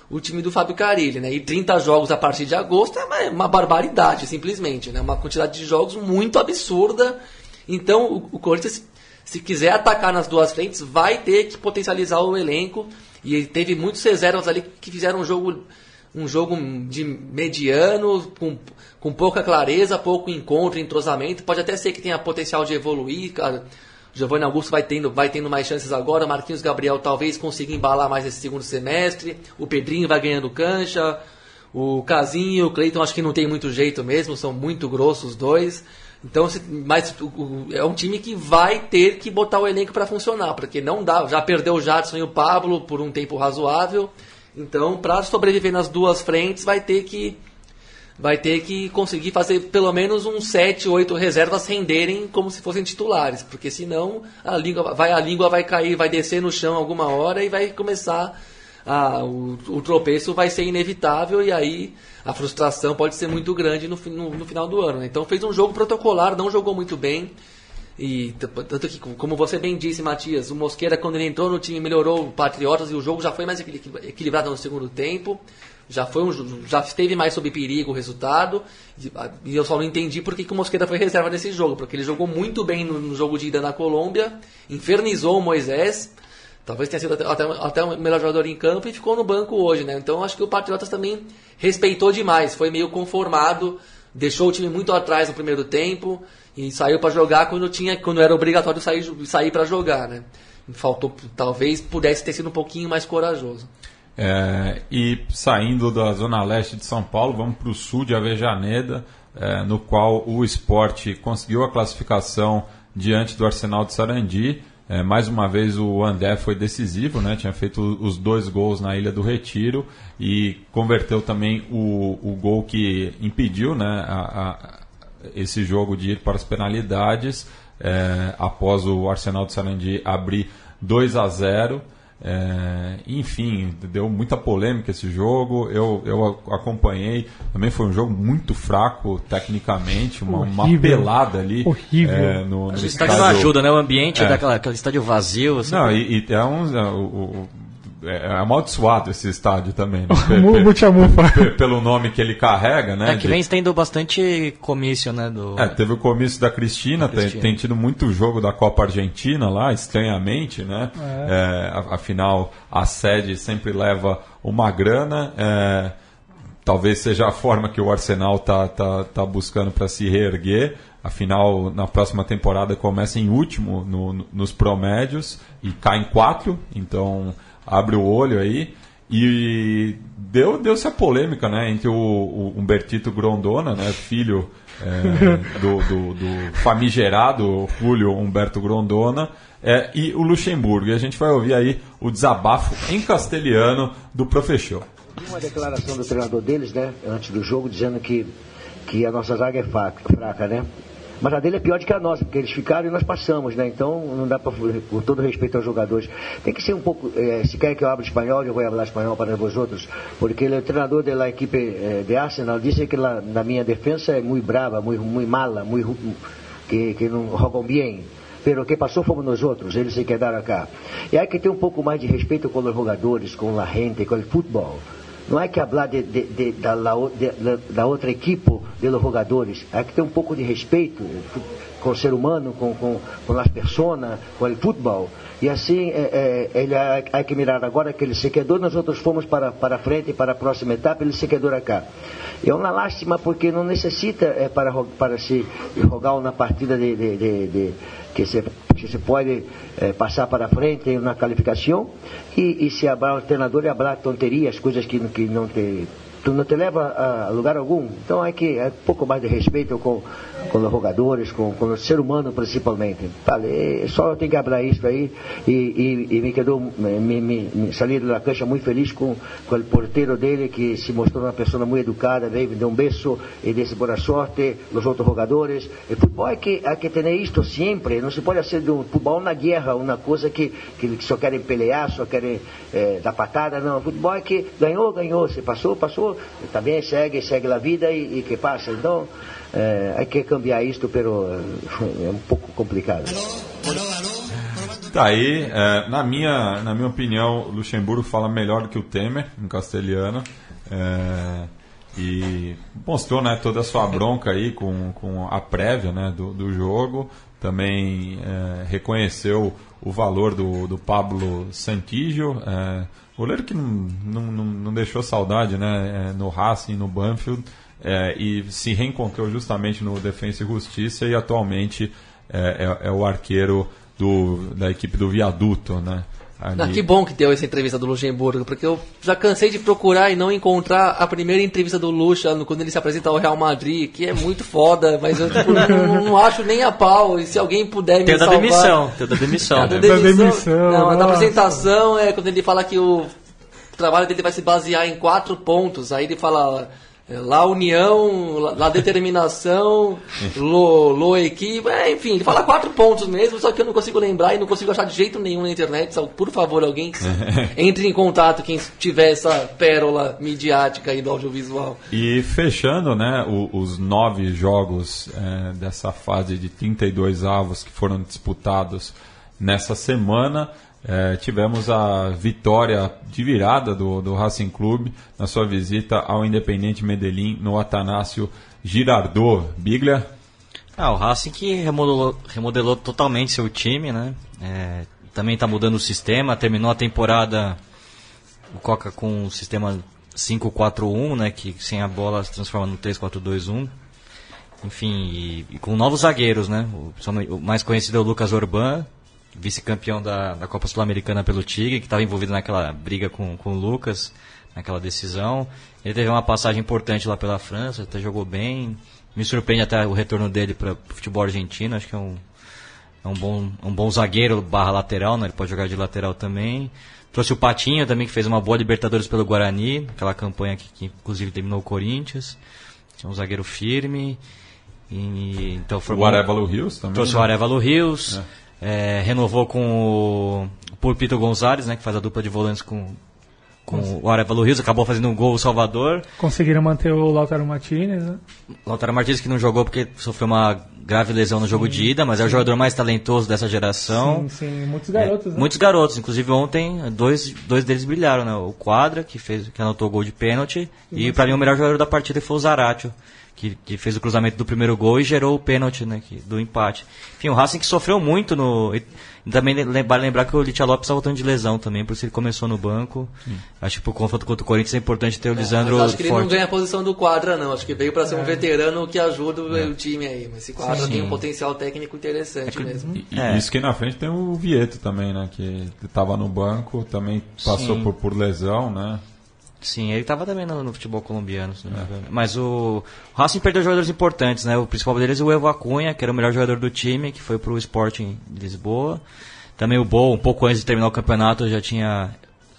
o time do Fábio Carilli, né? E 30 jogos a partir de agosto é uma, é uma barbaridade, simplesmente, né? Uma quantidade de jogos muito absurda. Então, o, o Corinthians, se quiser atacar nas duas frentes, vai ter que potencializar o elenco. E teve muitos reservas ali que fizeram um jogo um jogo de mediano, com, com pouca clareza, pouco encontro, entrosamento. Pode até ser que tenha potencial de evoluir, cara. Giovanni Augusto vai tendo, vai tendo mais chances agora. Marquinhos Gabriel talvez consiga embalar mais esse segundo semestre. O Pedrinho vai ganhando cancha. O Casinho e o Cleiton acho que não tem muito jeito mesmo, são muito grossos os dois. Então, mas é um time que vai ter que botar o elenco para funcionar, porque não dá. Já perdeu o Jadson e o Pablo por um tempo razoável. Então, para sobreviver nas duas frentes, vai ter que vai ter que conseguir fazer pelo menos uns 7, 8 reservas renderem como se fossem titulares, porque senão a língua vai a língua vai cair, vai descer no chão alguma hora e vai começar a, o, o tropeço vai ser inevitável e aí a frustração pode ser muito grande no, no, no final do ano. né? Então fez um jogo protocolar, não jogou muito bem. E tanto que, como você bem disse, Matias, o Mosqueira, quando ele entrou no time, melhorou o Patriotas e o jogo já foi mais equili- equilibrado no segundo tempo. Já foi um, já esteve mais sob perigo o resultado. E eu só não entendi por que, que o Mosqueira foi reserva nesse jogo, porque ele jogou muito bem no, no jogo de ida na Colômbia, infernizou o Moisés. Talvez tenha sido até, até, o melhor jogador em campo e ficou no banco hoje, né? Então acho que o Patriotas também respeitou demais, foi meio conformado, deixou o time muito atrás no primeiro tempo e saiu para jogar quando tinha, quando era obrigatório sair, sair para jogar, né? Faltou, talvez pudesse ter sido um pouquinho mais corajoso. É, e saindo da zona leste de São Paulo, vamos para o sul de Avejaneda, é, no qual o esporte conseguiu a classificação diante do Arsenal de Sarandi. É, mais uma vez o André foi decisivo, né? tinha feito os dois gols na Ilha do Retiro e converteu também o, o gol que impediu né, a- a- esse jogo de ir para as penalidades é, após o Arsenal de Sarandi abrir 2 a 0. É, enfim, deu muita polêmica esse jogo. Eu, eu acompanhei. Também foi um jogo muito fraco tecnicamente, uma, uma pelada ali. Horrível. é, no, no O estádio não ajuda, né? O ambiente É. daquela aquele estádio vazio. assim. Não, e, e é um. É, o- o- é amaldiçoado esse estádio também. Né? [LAUGHS] Pelo nome que ele carrega, né? É que vem tendo bastante comício, né? Do... É, teve o comício da Cristina, tem- Cristina. Tem, tido muito jogo da Copa Argentina lá, estranhamente, né? É, a- afinal, a sede sempre leva uma grana. é, talvez seja a forma que o Arsenal tá, tá, tá buscando para se reerguer. Afinal, na próxima temporada começa em último no- no- nos promédios e cai em quatro, então abre o olho aí. E deu, deu-se a polêmica né, entre o, o Humbertito Grondona, né, filho é, [LAUGHS] do, do- do famigerado Julio Humberto Grondona, é, e o Luxemburgo. E a gente vai ouvir aí o desabafo em castelhano do professor. Uma declaração do treinador deles, né, antes do jogo, dizendo que, que a nossa zaga é fraca, fraca, né? Mas a dele é pior do que a nossa, porque eles ficaram e nós passamos, né? Então não dá para, com todo respeito aos jogadores, tem que ser um pouco. eh, se quer que eu abra espanhol, eu vou falar espanhol para vocês, porque o treinador da equipe eh, de Arsenal disse que na minha defesa é muito brava, muito, muito mala, muito, que, que não jogam bem. Pero que passou fomos nós outros, eles se quedaram cá. E há que ter um pouco mais de respeito com os jogadores, com a gente, com o futebol. Não é que falar de, de, de, da, de- da outra equipe de los jogadores. Há que ter um pouco de respeito com o ser humano, com, com, com as pessoas, com o futebol. E assim, é, é, ele há, há que mirar agora que ele se quedou, nós outros fomos para, para frente, para a próxima etapa, ele se quedou cá. É uma lástima porque não necessita é, para, para se jogar uma partida de, de, de- de- que, se, que se pode eh, passar para frente na qualificação e, e se hablar o treinador hablar tonterias, coisas que, que não te tu não te leva a lugar algum. Então é que é pouco mais de respeito com, com os jogadores, com, com o ser humano principalmente. Vale, só tem que abrir isso aí e, e, e me quedou, me, me, me saí da cancha muito feliz com, com o porteiro dele que se mostrou uma pessoa muito educada, veio me deu um beijo e disse boa sorte, os outros jogadores. E futebol é que, é que ter isto sempre, não se pode ser de um futebol na guerra, uma coisa que, que só querem pelear, só querem eh, dar patada, não. Futebol é que ganhou, ganhou, se passou, passou, também segue, segue a vida e, e que passa. Então, há que cambiar isto, pero é um pouco complicado. Tá aí, é, na, minha, na minha opinião, Luxemburgo fala melhor do que o Temer em castelhano. é, e mostrou né, toda a sua bronca aí com, com a prévia né, do, do jogo. Também é, reconheceu o valor do, do Pablo Santijo, é, goleiro que não, não, não, não deixou saudade né, é, no Racing, no Banfield, é, e se reencontrou justamente no Defensa e Justiça e atualmente é, é- é o arqueiro do, da equipe do Viaduto, né? Ali. Ah, que bom que deu essa entrevista do Luxemburgo, porque eu já cansei de procurar e não encontrar a primeira entrevista do Luxa no- quando ele se apresenta ao Real Madrid, que é muito foda, mas eu tipo, [LAUGHS] não, não acho nem a pau. E se alguém puder me Tem o da salvar... demissão, tem da demissão. [LAUGHS] Da demissão, não, a da nossa. apresentação é quando ele fala que o trabalho dele vai se basear em quatro pontos. Aí ele fala lá União, lá, lá Determinação, [LAUGHS] Lo, Lo Equipe, é, enfim, ele fala quatro pontos mesmo, só que eu não consigo lembrar e não consigo achar de jeito nenhum na internet. Só, por favor, alguém [LAUGHS] entre em contato, quem tiver essa pérola midiática aí do audiovisual. E fechando, né, o- os nove jogos é, dessa fase de 32 avos que foram disputados nessa semana, é, tivemos a vitória de virada do, do Racing Clube na sua visita ao Independente Medellín no Atanásio Girardot. Biglia? Ah, o Racing que remodelou, remodelou totalmente seu time, né? É, também está mudando o sistema, terminou a temporada o Coca com o sistema 5-4-1, né? Que sem a bola se transforma no 3-4-2-1. Enfim, e, e com novos zagueiros, né? O, mais conhecido é o Lucas Orban, vice-campeão da, da Copa Sul-Americana pelo Tigre, que estava envolvido naquela briga com, com o Lucas, naquela decisão. Ele teve uma passagem importante lá pela França, até jogou bem. Me surpreende até o retorno dele para o futebol argentino, acho que é um, é um bom, um bom zagueiro barra lateral, né? Ele pode jogar de lateral também. Trouxe o Patinho também, que fez uma boa Libertadores pelo Guarani, aquela campanha que, que inclusive terminou o Corinthians. Tinha um zagueiro firme. E, então foi O. Arevalo Rios também. Trouxe né? o Arevalo Rios. é, renovou com o Pulpito Gonzalez, né? Que faz a dupla de volantes com, com o Arevalo Rios. Acabou fazendo um gol o Salvador. Conseguiram manter o Lautaro Martinez, né? Lautaro Martins que não jogou porque sofreu uma grave lesão no jogo de ida, mas é o jogador mais talentoso dessa geração. Sim, sim, muitos É, garotos, né? Muitos garotos, inclusive ontem dois, dois deles brilharam, né? O Quadra, que fez que anotou o gol de pênalti, e pra mim o melhor jogador da partida foi o Zaratio, que, que fez o cruzamento do primeiro gol e gerou o pênalti, né, que- do empate. Enfim, o Racing que sofreu muito no e também lembrar, lembrar que o Litia Lopes está voltando de lesão também, por isso ele começou no banco. Acho que pro confronto contra o Corinthians é importante ter o Lisandro Mas acho que ele não forte. ganha a posição do quadra, não. Acho que veio pra ser um veterano que ajuda o, o time aí. Mas esse quadra tem um potencial técnico interessante mesmo. E É. isso que na frente tem o Vieto também, né? Que estava no banco, também passou Sim. por, por lesão, né? Sim, ele estava também no, no futebol colombiano, engano. Mas o, o Racing perdeu jogadores importantes, né? O principal deles é o Evo Acunha, que era o melhor jogador do time, que foi pro Sporting de Lisboa. Também o Bo, um pouco antes de terminar o campeonato, já tinha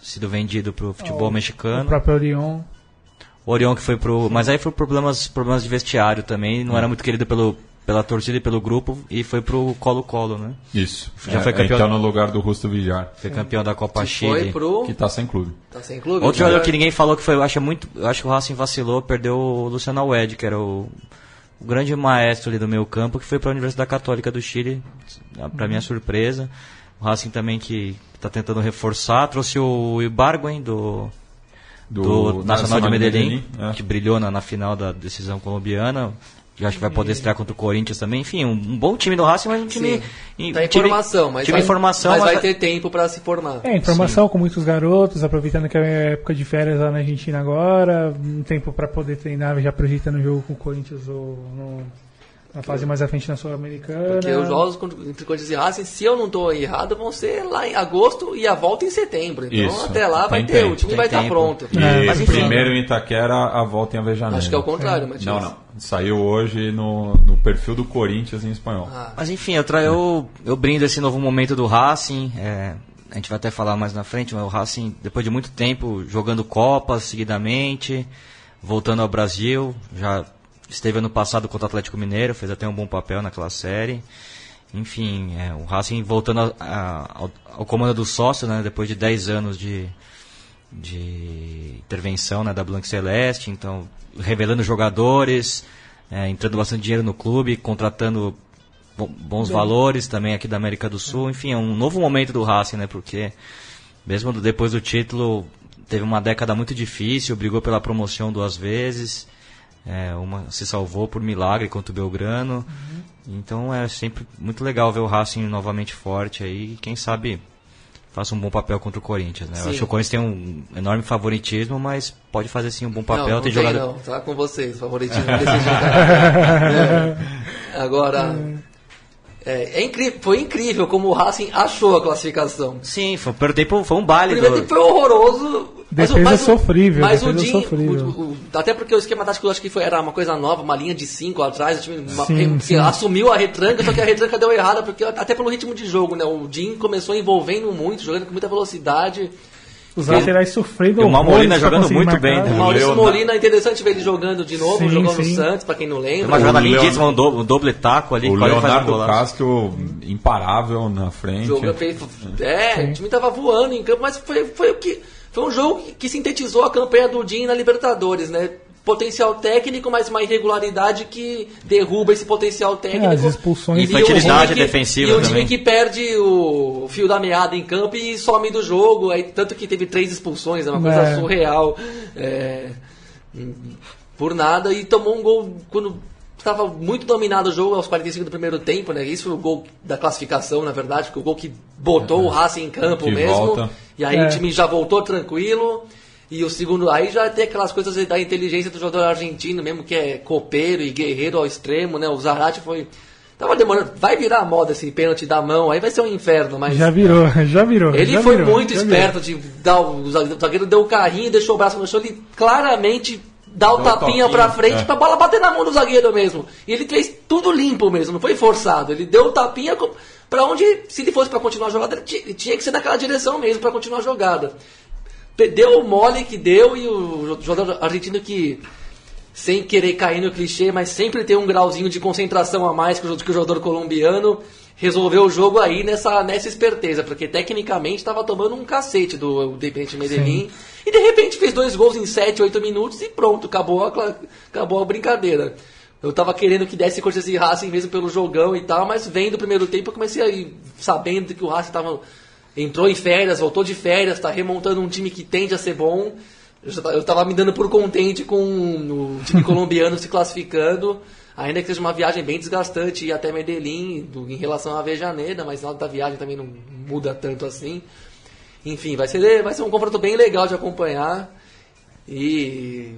sido vendido pro futebol O mexicano. próprio Orion. O Orion que foi pro. Mas aí foi problemas, problemas de vestiário também, não era muito querido pelo, pela torcida e pelo grupo, e foi pro Colo-Colo, né? Isso. Já É, foi campeão- Então no lugar do Rusto Villar, Foi campeão da Copa Que Chile. foi pro. que tá sem clube. Tá sem clube? Outro jogador que ninguém falou que foi, eu acho muito, eu acho que o Racing vacilou, perdeu o Luciano Alwed, que era o, o grande maestro ali do meio campo, que foi para a Universidade Católica do Chile, para minha surpresa. O Racing também que está tentando reforçar, trouxe o Ibarguen do, do, Nacional de Medellín, é. que brilhou na, na final da decisão colombiana. Que eu acho que vai poder estrear contra o Corinthians também. Enfim, um, um bom time do Racing, mas um time. Sim. Tá em time- formação, mas, time vai, formação, mas mas vai ter tempo pra se formar. É, informação com muitos garotos, aproveitando que é época de férias lá na Argentina agora, um tempo para poder treinar, já projetando o jogo com o Corinthians ou no- na fase mais à frente na Sul-Americana. Porque os jogos entre Corinthians e Racing, se eu não estou errado, vão ser lá em agosto e a volta em setembro. Então Isso. até lá vai Tem ter, tempo, o time vai estar tempo. pronto. E É, mas enfim. primeiro em Itaquera, a volta em Avejaneda. Acho que é o contrário, Matias. Não, não. Saiu hoje no, no perfil do Corinthians em espanhol. Ah, Mas enfim, eu, tra... eu, eu brindo esse novo momento do Racing. é, a gente vai até falar mais na frente, mas o Racing, depois de muito tempo jogando Copas seguidamente, voltando ao Brasil, já esteve ano passado contra o Atlético Mineiro, fez até um bom papel naquela série. Enfim, é, o Racing voltando a- a- ao, ao comando do sócio, né, depois de 10 anos de, de intervenção né, da Blanc Celeste, então revelando jogadores, é, entrando bastante dinheiro no clube, contratando bo- bons valores também aqui da América do Sul. Enfim, é um novo momento do Racing, né? Porque mesmo depois do título teve uma década muito difícil, brigou pela promoção duas vezes. É, uma se salvou por milagre contra o Belgrano. Então é sempre muito legal ver o Racing novamente forte aí. e Quem sabe faça um bom papel contra o Corinthians, né? Eu acho que o Corinthians tem um enorme favoritismo, mas pode fazer sim um bom papel. não, não tem tem jogador... não, tá com vocês, favoritismo [LAUGHS] desse jeito. É. Agora, é, é incrível, foi incrível como o Racing achou a classificação. Sim, foi, tempo foi um baile. O primeiro do- tempo foi horroroso. Mas o- Defesa mas o- sofrível, Mas o defesa Dinho, sofrível. o- o- até porque o esquema tático eu acho que foi, era uma coisa nova, uma linha de 5 atrás, o time uma- Sim, que sim. assumiu a retranca, só que a retranca deu errada, porque até pelo ritmo de jogo, né? O Dinho começou envolvendo muito, jogando com muita velocidade. Os laterais sofrendo E o Molina jogando muito marcar. bem, né? Maurício Leonardo- Molina, é interessante ver ele jogando de novo, Sim, jogando no sim. Santos, pra quem não lembra. uma jogada O lindíssima, um doble, um doble taco ali. O um Leonardo golaço. Castro imparável na frente. Jogo fez, é, o time tava voando em campo, mas foi, foi, o que, foi um jogo que, que sintetizou a campanha do Dinho na Libertadores, né? Potencial técnico, mas uma irregularidade que derruba esse potencial técnico. É, as expulsões. E um Infantilidade time que- defensiva E um também. time que perde o, o fio da meada em campo e some do jogo. Aí, tanto que teve três expulsões, é uma coisa É. surreal. É, por nada e tomou um gol quando estava muito dominado o jogo aos 45 do primeiro tempo, né? Isso foi o gol da classificação, na verdade, porque o gol que botou o Racing em campo Que mesmo. volta. E aí É. o time já voltou tranquilo. E o segundo, aí já tem aquelas coisas da inteligência do jogador argentino mesmo, que é copeiro e guerreiro ao extremo, né? O Zarate foi. Tava demorando. Vai virar moda esse pênalti da mão, aí vai ser um inferno, mas. Já virou, [LAUGHS] já virou. Ele já foi virou, muito esperto de dar o, o zagueiro deu o carrinho, deixou o braço no chão, ele claramente dá o tapinha toquinho, pra frente é. pra bola bater na mão do zagueiro mesmo. E ele fez tudo limpo mesmo, não foi forçado. Ele deu o tapinha pra onde, se ele fosse pra continuar a jogada, ele ti- tinha que ser naquela direção mesmo pra continuar a jogada. Deu o mole que deu e o jogador argentino que sem querer cair no clichê, mas sempre tem um grauzinho de concentração a mais que o, jogador colombiano, resolveu o jogo aí nessa, nessa esperteza, porque tecnicamente estava tomando um cacete do Independente Medellín, e de repente fez dois gols em 7, 8 minutos e pronto, acabou a, acabou a brincadeira. Eu tava querendo que desse Corinthians e Racing mesmo pelo jogão e tal, mas vendo o primeiro tempo eu comecei a ir sabendo que o Racing tava, entrou em férias, voltou de férias, tá remontando um time que tende a ser bom. Eu, tava me dando por contente com o time colombiano [LAUGHS] se classificando, ainda que seja uma viagem bem desgastante ir até Medellín em relação à Avejaneda, mas na hora da viagem também não muda tanto assim. Enfim, vai ser, vai ser um confronto bem legal de acompanhar. E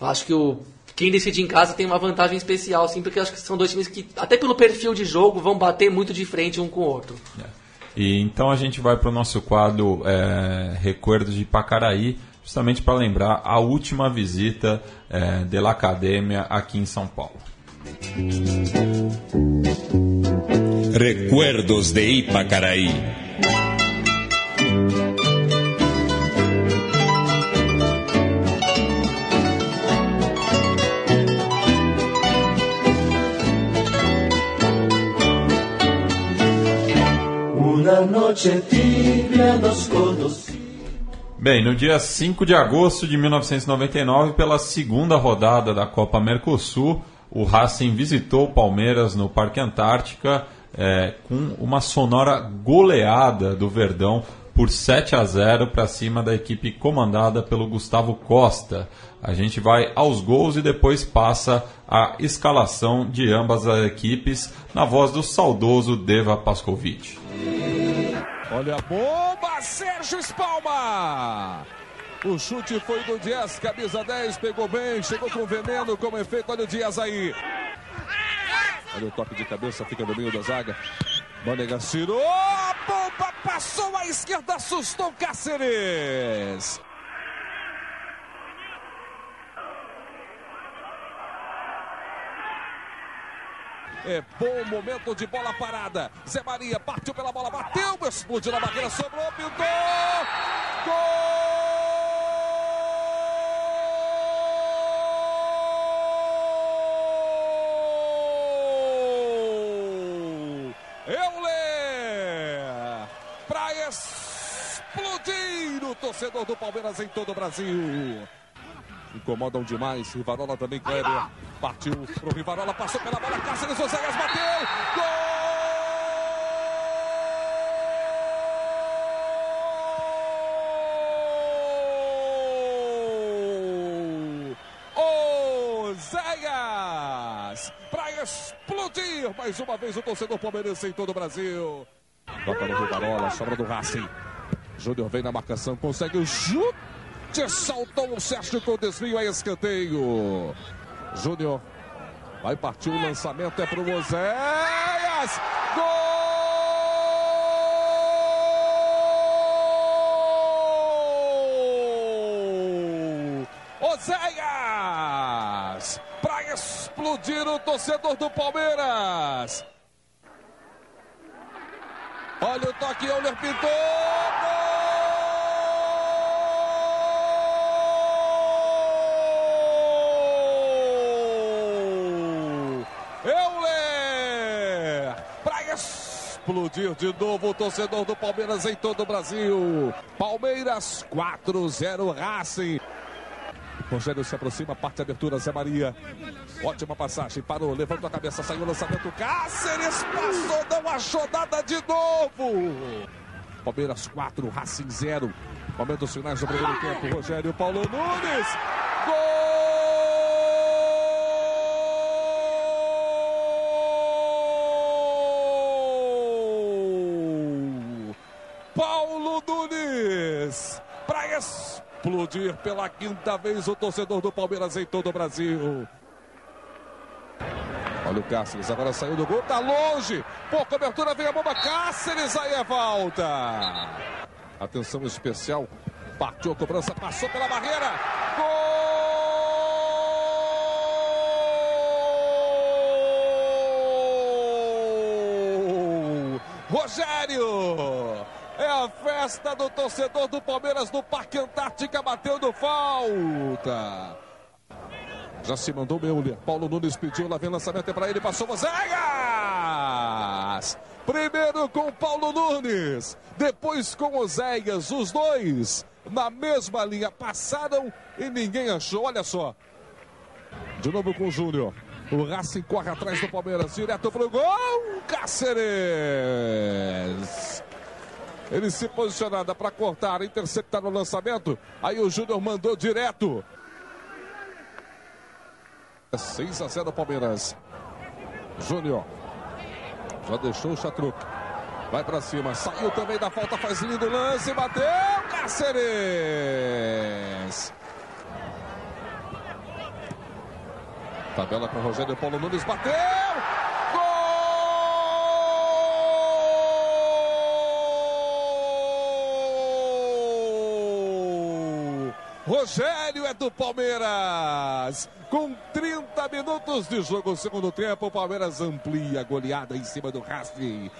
acho que o quem decide em casa tem uma vantagem especial, sim, porque acho que são dois times que, até pelo perfil de jogo, vão bater muito de frente um com o outro. E então a gente vai para o nosso quadro é, Recuerdos de Pacaraí, justamente para lembrar a última visita é, de La Academia aqui em São Paulo. Recuerdos de Ipacaraí. Bem, no dia 5 de agosto de 1999, pela segunda rodada da Copa Mercosul, o Racing visitou o Palmeiras no Parque Antártica é, com uma sonora goleada do Verdão por 7 a 0 para cima da equipe comandada pelo Gustavo Costa. A gente vai aos gols e depois passa a escalação de ambas as equipes na voz do saudoso Deva Pascovitch. Olha a bomba, Sérgio Espalma! O chute foi do Dias, camisa 10, pegou bem, chegou com veneno, como efeito, olha o Dias aí. Olha o toque de cabeça, fica no meio da zaga. Manegas tirou, a bomba passou à esquerda, assustou Cáceres. É bom momento de bola parada. Zé Maria partiu pela bola, bateu, explodiu na barreira, sobrou, pintou. Gol! Torcedor do Palmeiras em todo o Brasil. Incomodam demais. Rivarola também, Kleber. Partiu pro Rivarola, passou pela bola. Cáceres Oséias bateu. Gol! Oséias! Para explodir mais uma vez o torcedor palmeirense em todo o Brasil. Toca no Rivarola, sobra do Racing. Júnior vem na marcação, consegue o chute. Saltou o Sérgio com desvio a escanteio. Júnior vai partir o lançamento, é pro Oséias. Gol! Oséias! Para explodir o torcedor do Palmeiras. Olha o toque, Euler pintou. Explodir de novo o torcedor do Palmeiras em todo o Brasil. Palmeiras 4-0 Racing. Rogério se aproxima, parte abertura, Zé Maria. Ótima passagem, parou, levantou a cabeça, saiu o lançamento. Cáceres passou, não achou nada de novo. Palmeiras 4, Racing 0. Momentos finais do primeiro tempo. Rogério Paulo Nunes. Explodir pela quinta vez o torcedor do Palmeiras em todo o Brasil. Olha o Cáceres, agora saiu do gol, tá longe. Por cobertura vem a bomba, Cáceres, aí é volta. Atenção especial, partiu a cobrança, passou pela barreira. Gol! Rogério! É a festa do torcedor do Palmeiras no Parque Antártica, bateu no falta. Já se mandou Meuler. Paulo Nunes pediu, lá vem lançamento é para ele, passou Mozegas! Primeiro com Paulo Nunes, depois com Oséias, os dois na mesma linha passaram e ninguém achou. Olha só. De novo com o Júnior. O Racing corre atrás do Palmeiras, direto pro gol. Cáceres. Ele se posicionada para cortar, interceptar no lançamento. Aí o Júnior mandou direto. 6 a 0 Palmeiras. Júnior. Já deixou o Chatruc. Vai para cima. Saiu também da falta. Faz lindo lance. Bateu. Cáceres. Tabela com Rogério Paulo Nunes. Bateu. Rogério é do Palmeiras. Com 30 minutos de jogo, segundo tempo, o Palmeiras amplia a goleada em cima do Racing.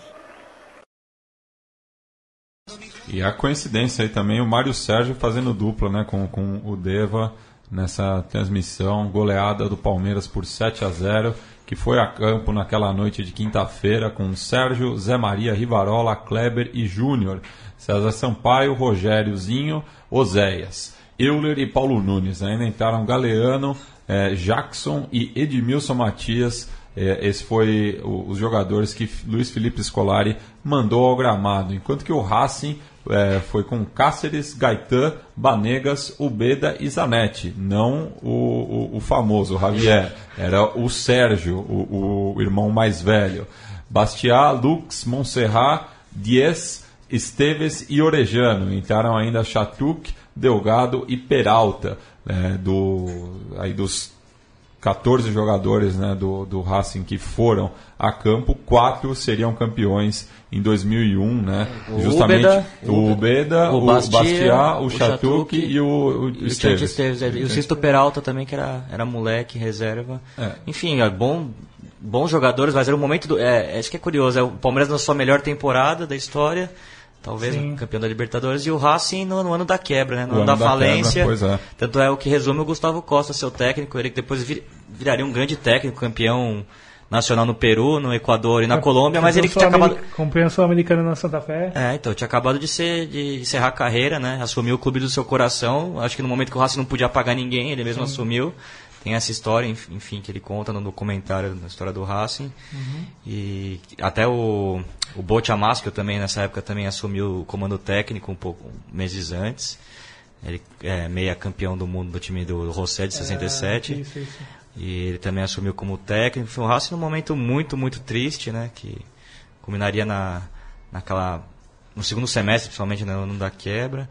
E a coincidência aí também, o Mário Sérgio fazendo dupla né, com, com o Deva nessa transmissão, goleada do Palmeiras por 7 a 0 que foi a campo naquela noite de quinta-feira com Sérgio, Zé Maria, Rivarola, Kleber e Júnior, César Sampaio, Rogériozinho, Oséias, Euler e Paulo Nunes. Ainda entraram Galeano, eh, Jackson e Edmilson Matias. Eh, esse foi o, os jogadores que Luiz Felipe Scolari mandou ao gramado, enquanto que o Racing é, foi com Cáceres, Gaetan, Banegas, Ubeda e Zanetti, não o, o, o famoso Javier, era o Sérgio, o, o irmão mais velho. Bastiá, Lux, Montserrat, Diez, Esteves e Orejano. Entraram ainda Chatruc, Delgado e Peralta, é, do, aí dos 14 jogadores né, do, do Racing que foram a campo, quatro seriam campeões em 2001, né? O Justamente Ubeda, o Ubeda, o Bastiá, o o Chatuque e o, o E o Esteves. Esteves, é, e o Sisto Peralta também, que era, era moleque, reserva. É. Enfim, é bom, bons jogadores, mas era o momento do. É, acho que é curioso, é o Palmeiras na sua melhor temporada da história, talvez Sim. campeão da Libertadores, e o Racing no, no ano da quebra, né? No O ano da, da falência. quebra, é. Tanto é o que resume o Gustavo Costa, seu técnico, ele que depois vir- viraria um grande técnico, campeão nacional no Peru, no Equador e na Colômbia, mas ele que tinha acabado. Compreensão americana na Santa Fé. É, então, tinha acabado de, ser, de encerrar a carreira, né? Assumiu o clube do seu coração. Acho que no momento que o Racing não podia pagar ninguém, ele mesmo assumiu. Tem essa história, enf- enfim, que ele conta no documentário, na história do Racing. E até o, o Bote Amasco também, nessa época, também assumiu o comando técnico um pouco meses antes. Ele é meia campeão do mundo do time do José de 67. É, isso, isso. E ele também assumiu como técnico. Foi um Racing num momento muito, muito triste, né? Que culminaria na, naquela, no segundo semestre, principalmente no ano da quebra.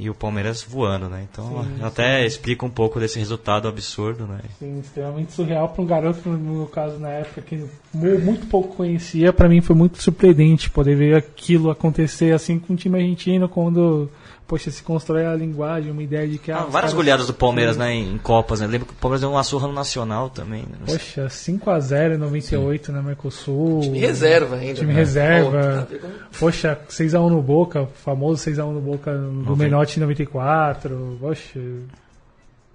E o Palmeiras voando, né? Então Sim, até explica um pouco desse resultado absurdo, né? Sim, extremamente surreal para um garoto, no meu caso, na época, que mu- muito pouco conhecia. Para mim foi muito surpreendente poder ver aquilo acontecer assim com o time argentino, quando, poxa, se constrói a linguagem, uma ideia de que... Ah, várias caras- goleadas do Palmeiras, né? Em, em Copas, né? Lembro que o Palmeiras deu uma surra no Nacional também. Né? Poxa, 5x0 em 98 na Mercosul. Time reserva ainda, Time né? reserva. Pô, tá? Poxa, 6x1 no Boca, famoso 6x1 no Boca do. Menotti em 94. Poxa.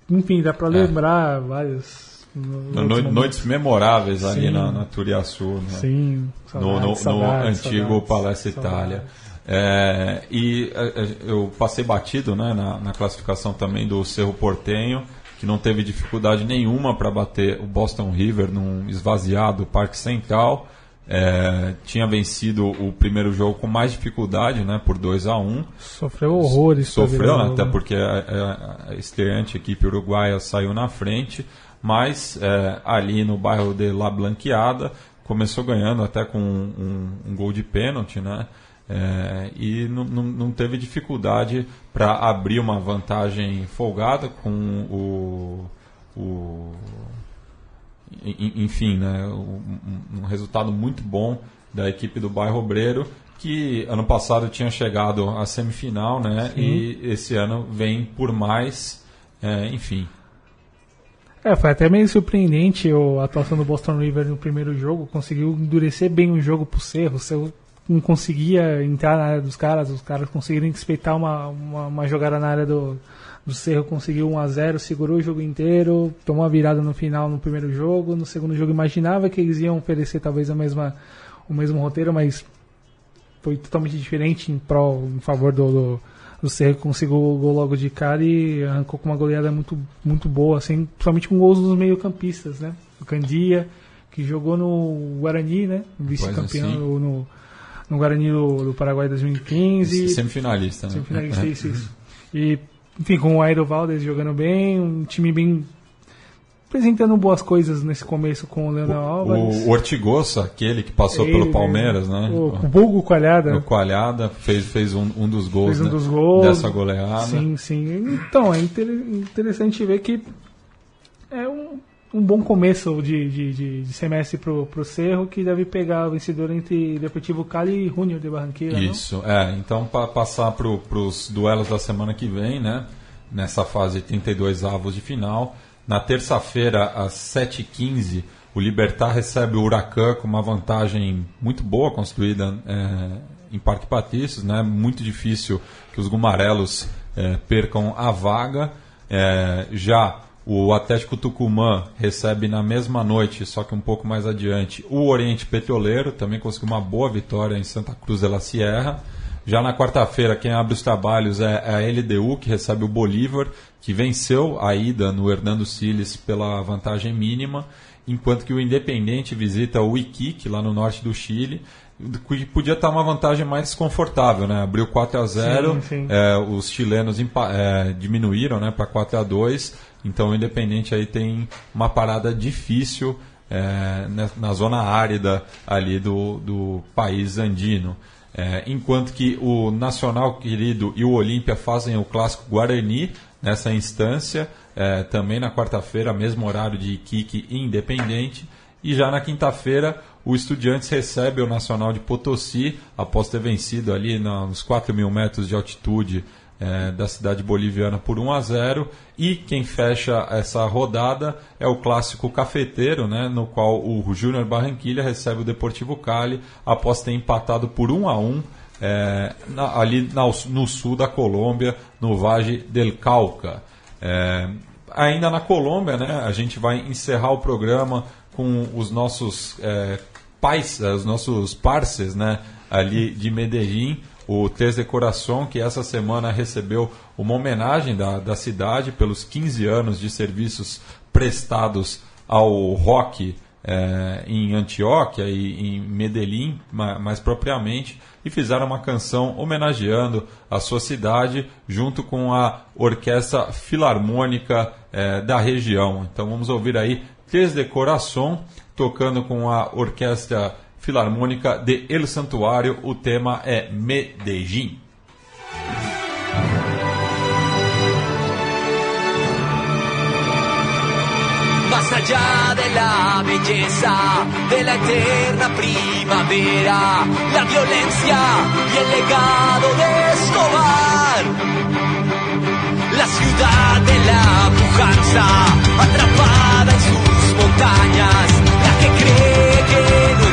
Enfim, dá pra lembrar vários no- No- noites memoráveis ali Sim. na, na Turiaçu, né? Sim, no, no- saudades, no saudades, antigo saudades, saudades. Itália. É, e é, é, eu passei batido né, na, na classificação também do Cerro Portenho, que não teve dificuldade nenhuma para bater o Boston River num esvaziado Parque Central. É, tinha vencido o primeiro jogo com mais dificuldade, né, por 2 a 1 Sofreu horrores. Sofreu, né, até porque a, a- a estreante equipe uruguaia saiu na frente, mas é, ali no bairro de La Blanqueada começou ganhando até com um, um- um gol de pênalti, né? É, e não- não não teve dificuldade para abrir uma vantagem folgada com o, o en- enfim, né, um, resultado muito bom da equipe do Bairro Obreiro, que ano passado tinha chegado à semifinal, né, Sim. e esse ano vem por mais, é, enfim. É, foi até meio surpreendente a atuação do Boston River no primeiro jogo. Conseguiu endurecer bem o jogo pro Cerro. O Cerro não conseguia entrar na área dos caras. Os caras conseguiram respeitar uma, uma, uma jogada na área do, do Cerro. Conseguiu 1 a 0 segurou o jogo inteiro. Tomou a virada no final no primeiro jogo. No segundo jogo imaginava que eles iam oferecer talvez a mesma, o mesmo roteiro, mas foi totalmente diferente em prol, em favor do, do, do Cerro, conseguiu o gol logo de cara e arrancou com uma goleada muito, muito boa, assim, principalmente com gols dos meio-campistas, né? O Candia, que jogou no Guarani, né? Vice-campeão assim. no, no, Guarani do, do Paraguai 2015. Semifinalista, né? Semifinalista, É. isso, isso. E, enfim, com o Airo Valdes jogando bem, um time bem apresentando boas coisas nesse começo com o Leonel Álvares. O Ortigosa, aquele que passou Ele, pelo Palmeiras, né? O, o Bulgo Coalhada. O Coalhada fez, fez um, um dos gols, Fez um né, dos gols. dessa goleada. Sim, sim. Então, é inter- interessante ver que é um, bom começo de, de, de, de semestre pro, pro Cerro, que deve pegar o vencedor entre Deportivo Cali e Junior de Barranquilla, não? Isso, é. Então, para passar para os duelos da semana que vem, né? Nessa fase 32 avos de final. Na terça-feira, às 7h15, o Libertar recebe o Huracan com uma vantagem muito boa construída é, em Parque Patrícios, né? Muito difícil que os gumarelos é, percam a vaga. É, já o Atlético Tucumã recebe na mesma noite, só que um pouco mais adiante, o Oriente Petroleiro, também conseguiu uma boa vitória em Santa Cruz de la Sierra. Já na quarta-feira, quem abre os trabalhos é a LDU, que recebe o Bolívar, que venceu a ida no Hernando Siles pela vantagem mínima, enquanto que o Independente visita o Iquique, lá no norte do Chile, que podia estar uma vantagem mais confortável, né? Abriu 4 a 0 Sim, sim. é, os chilenos é, diminuíram né, para 4 a 2 então o Independente aí tem uma parada difícil é, na, na zona árida ali do, do país andino. É, enquanto que o Nacional Querido e o Olímpia fazem o clássico Guarani nessa instância, é, também na quarta-feira, mesmo horário de Iquique Independente. E já na quinta-feira, o Estudiantes recebe o Nacional de Potosí, após ter vencido ali nos 4 mil metros de altitude eh, da cidade boliviana por 1 a 0. E quem fecha essa rodada é o clássico cafeteiro, né, no qual o Júnior Barranquilha recebe o Deportivo Cali após ter empatado por 1 a 1 eh, na- ali na- no sul da Colômbia, no Valle del Cauca. É, ainda na Colômbia, né, a gente vai encerrar o programa com os nossos é, pais, os nossos parceiros né, ali de Medellín, o Tres de Coração, que essa semana recebeu uma homenagem da, da cidade pelos 15 anos de serviços prestados ao rock eh, em Antioquia e em Medellín, ma- mais propriamente, e fizeram uma canção homenageando a sua cidade junto com a Orquestra Filarmônica eh, da região. Então vamos ouvir aí Tres de Coração tocando com a Orquestra Filarmônica de El Santuário. O tema é Medellín. Más allá de la belleza, de la eterna primavera, la violencia y el legado de Escobar. La ciudad de la pujanza, atrapada en sus montañas, la que cree que no